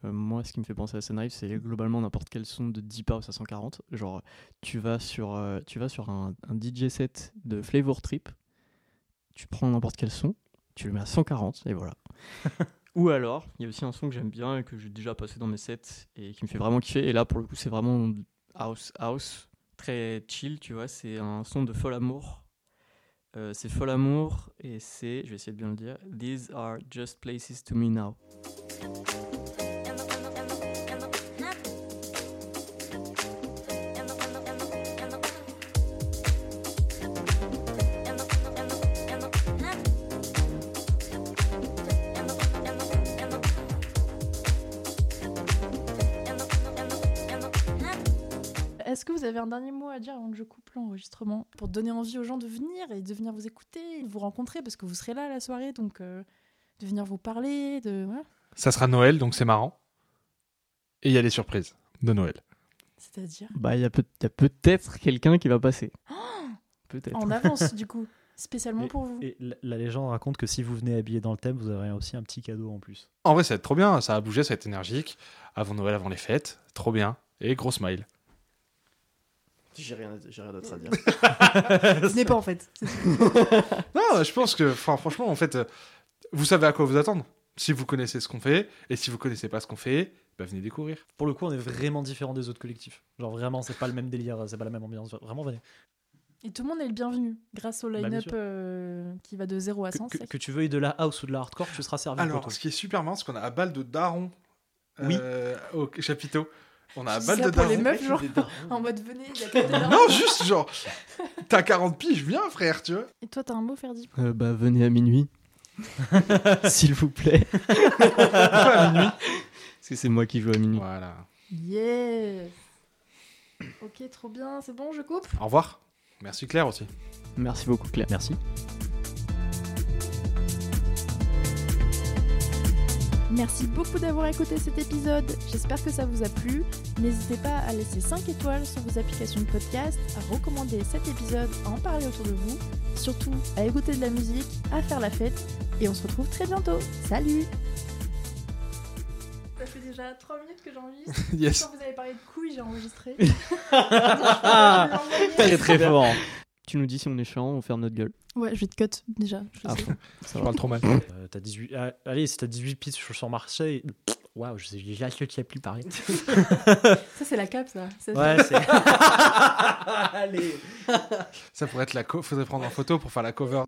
euh, moi, ce qui me fait penser à Sunrave, c'est globalement n'importe quel son de Deep House à 140. Genre, tu vas sur, euh, tu vas sur un, un DJ set de Flavor Trip, tu prends n'importe quel son, tu le mets à 140, et voilà. Ou alors, il y a aussi un son que j'aime bien et que j'ai déjà passé dans mes sets et qui me fait vraiment kiffer. Et là, pour le coup, c'est vraiment house, house, très chill, tu vois. C'est un son de Fol Amour. Euh, c'est Fol Amour et c'est, je vais essayer de bien le dire, These are just places to me now. Que vous avez un dernier mot à dire avant que je coupe l'enregistrement pour donner envie aux gens de venir et de venir vous écouter, de vous rencontrer parce que vous serez là à la soirée, donc euh, de venir vous parler, de. Ça sera Noël, donc c'est marrant. Et il y a les surprises de Noël. c'est-à-dire? Bah, il y a, peut- il y a peut-être quelqu'un qui va passer. peut-être. en avance du coup, spécialement Et- pour vous. Et la, la légende raconte que si vous venez habillé dans le thème, vous aurez aussi un petit cadeau en plus. En vrai, ça va être trop bien. Ça a bougé, ça va être énergique. Avant Noël, avant les fêtes. Trop bien. Et gros smile. J'ai rien, j'ai rien d'autre à dire. Ce n'est pas en fait. Non, je pense que, franchement, en fait, euh, vous savez à quoi vous attendre. Si vous connaissez ce qu'on fait, et si vous connaissez pas ce qu'on fait, bah, venez découvrir. Pour le coup, on est vraiment différent des autres collectifs. Genre vraiment, c'est pas le même délire, c'est pas la même ambiance. Vraiment, venez. Et tout le monde est le bienvenu grâce au Bah, line-up euh, qui va de 0 à Que, 100. que- tu veuilles de la house ou de la hardcore, tu seras servi. Alors, poteau. ce qui est super marrant, c'est qu'on a à balle de daron Oui. euh, au chapiteau. On a balle ça de pour les meufs, genre en mode venez, il y a que des darons. Non, juste genre, t'as 40 piges, viens frère, tu vois. Et toi, t'as un mot, Ferdi Euh, bah, venez à minuit. S'il vous plaît. à minuit Parce que c'est moi qui joue à minuit. Voilà. Yes Ok, trop bien, c'est bon, je coupe? Au revoir. Merci Claire aussi. Merci beaucoup, Claire. Merci. Merci beaucoup d'avoir écouté cet épisode. J'espère que ça vous a plu. N'hésitez pas à laisser 5 étoiles sur vos applications de podcast, à recommander cet épisode, à en parler autour de vous, surtout à écouter de la musique, à faire la fête. Et on se retrouve très bientôt. Salut Ça fait déjà 3 minutes que j'enregistre. Yes. Quand vous avez parlé de couilles, j'ai enregistré. Très très fort. Tu nous dis si on est chiant, on ferme notre gueule. Ouais, je vais te cut déjà. je Ah. Je parle trop mal. Euh, t'as 18... ah, allez, si t'as 18 pitchs sur Marseille, waouh, je sais déjà a plus pareil. Ça, c'est la cape, ça. Ça, Ouais, c'est. allez. Ça pourrait être la co. Faudrait prendre en photo pour faire la cover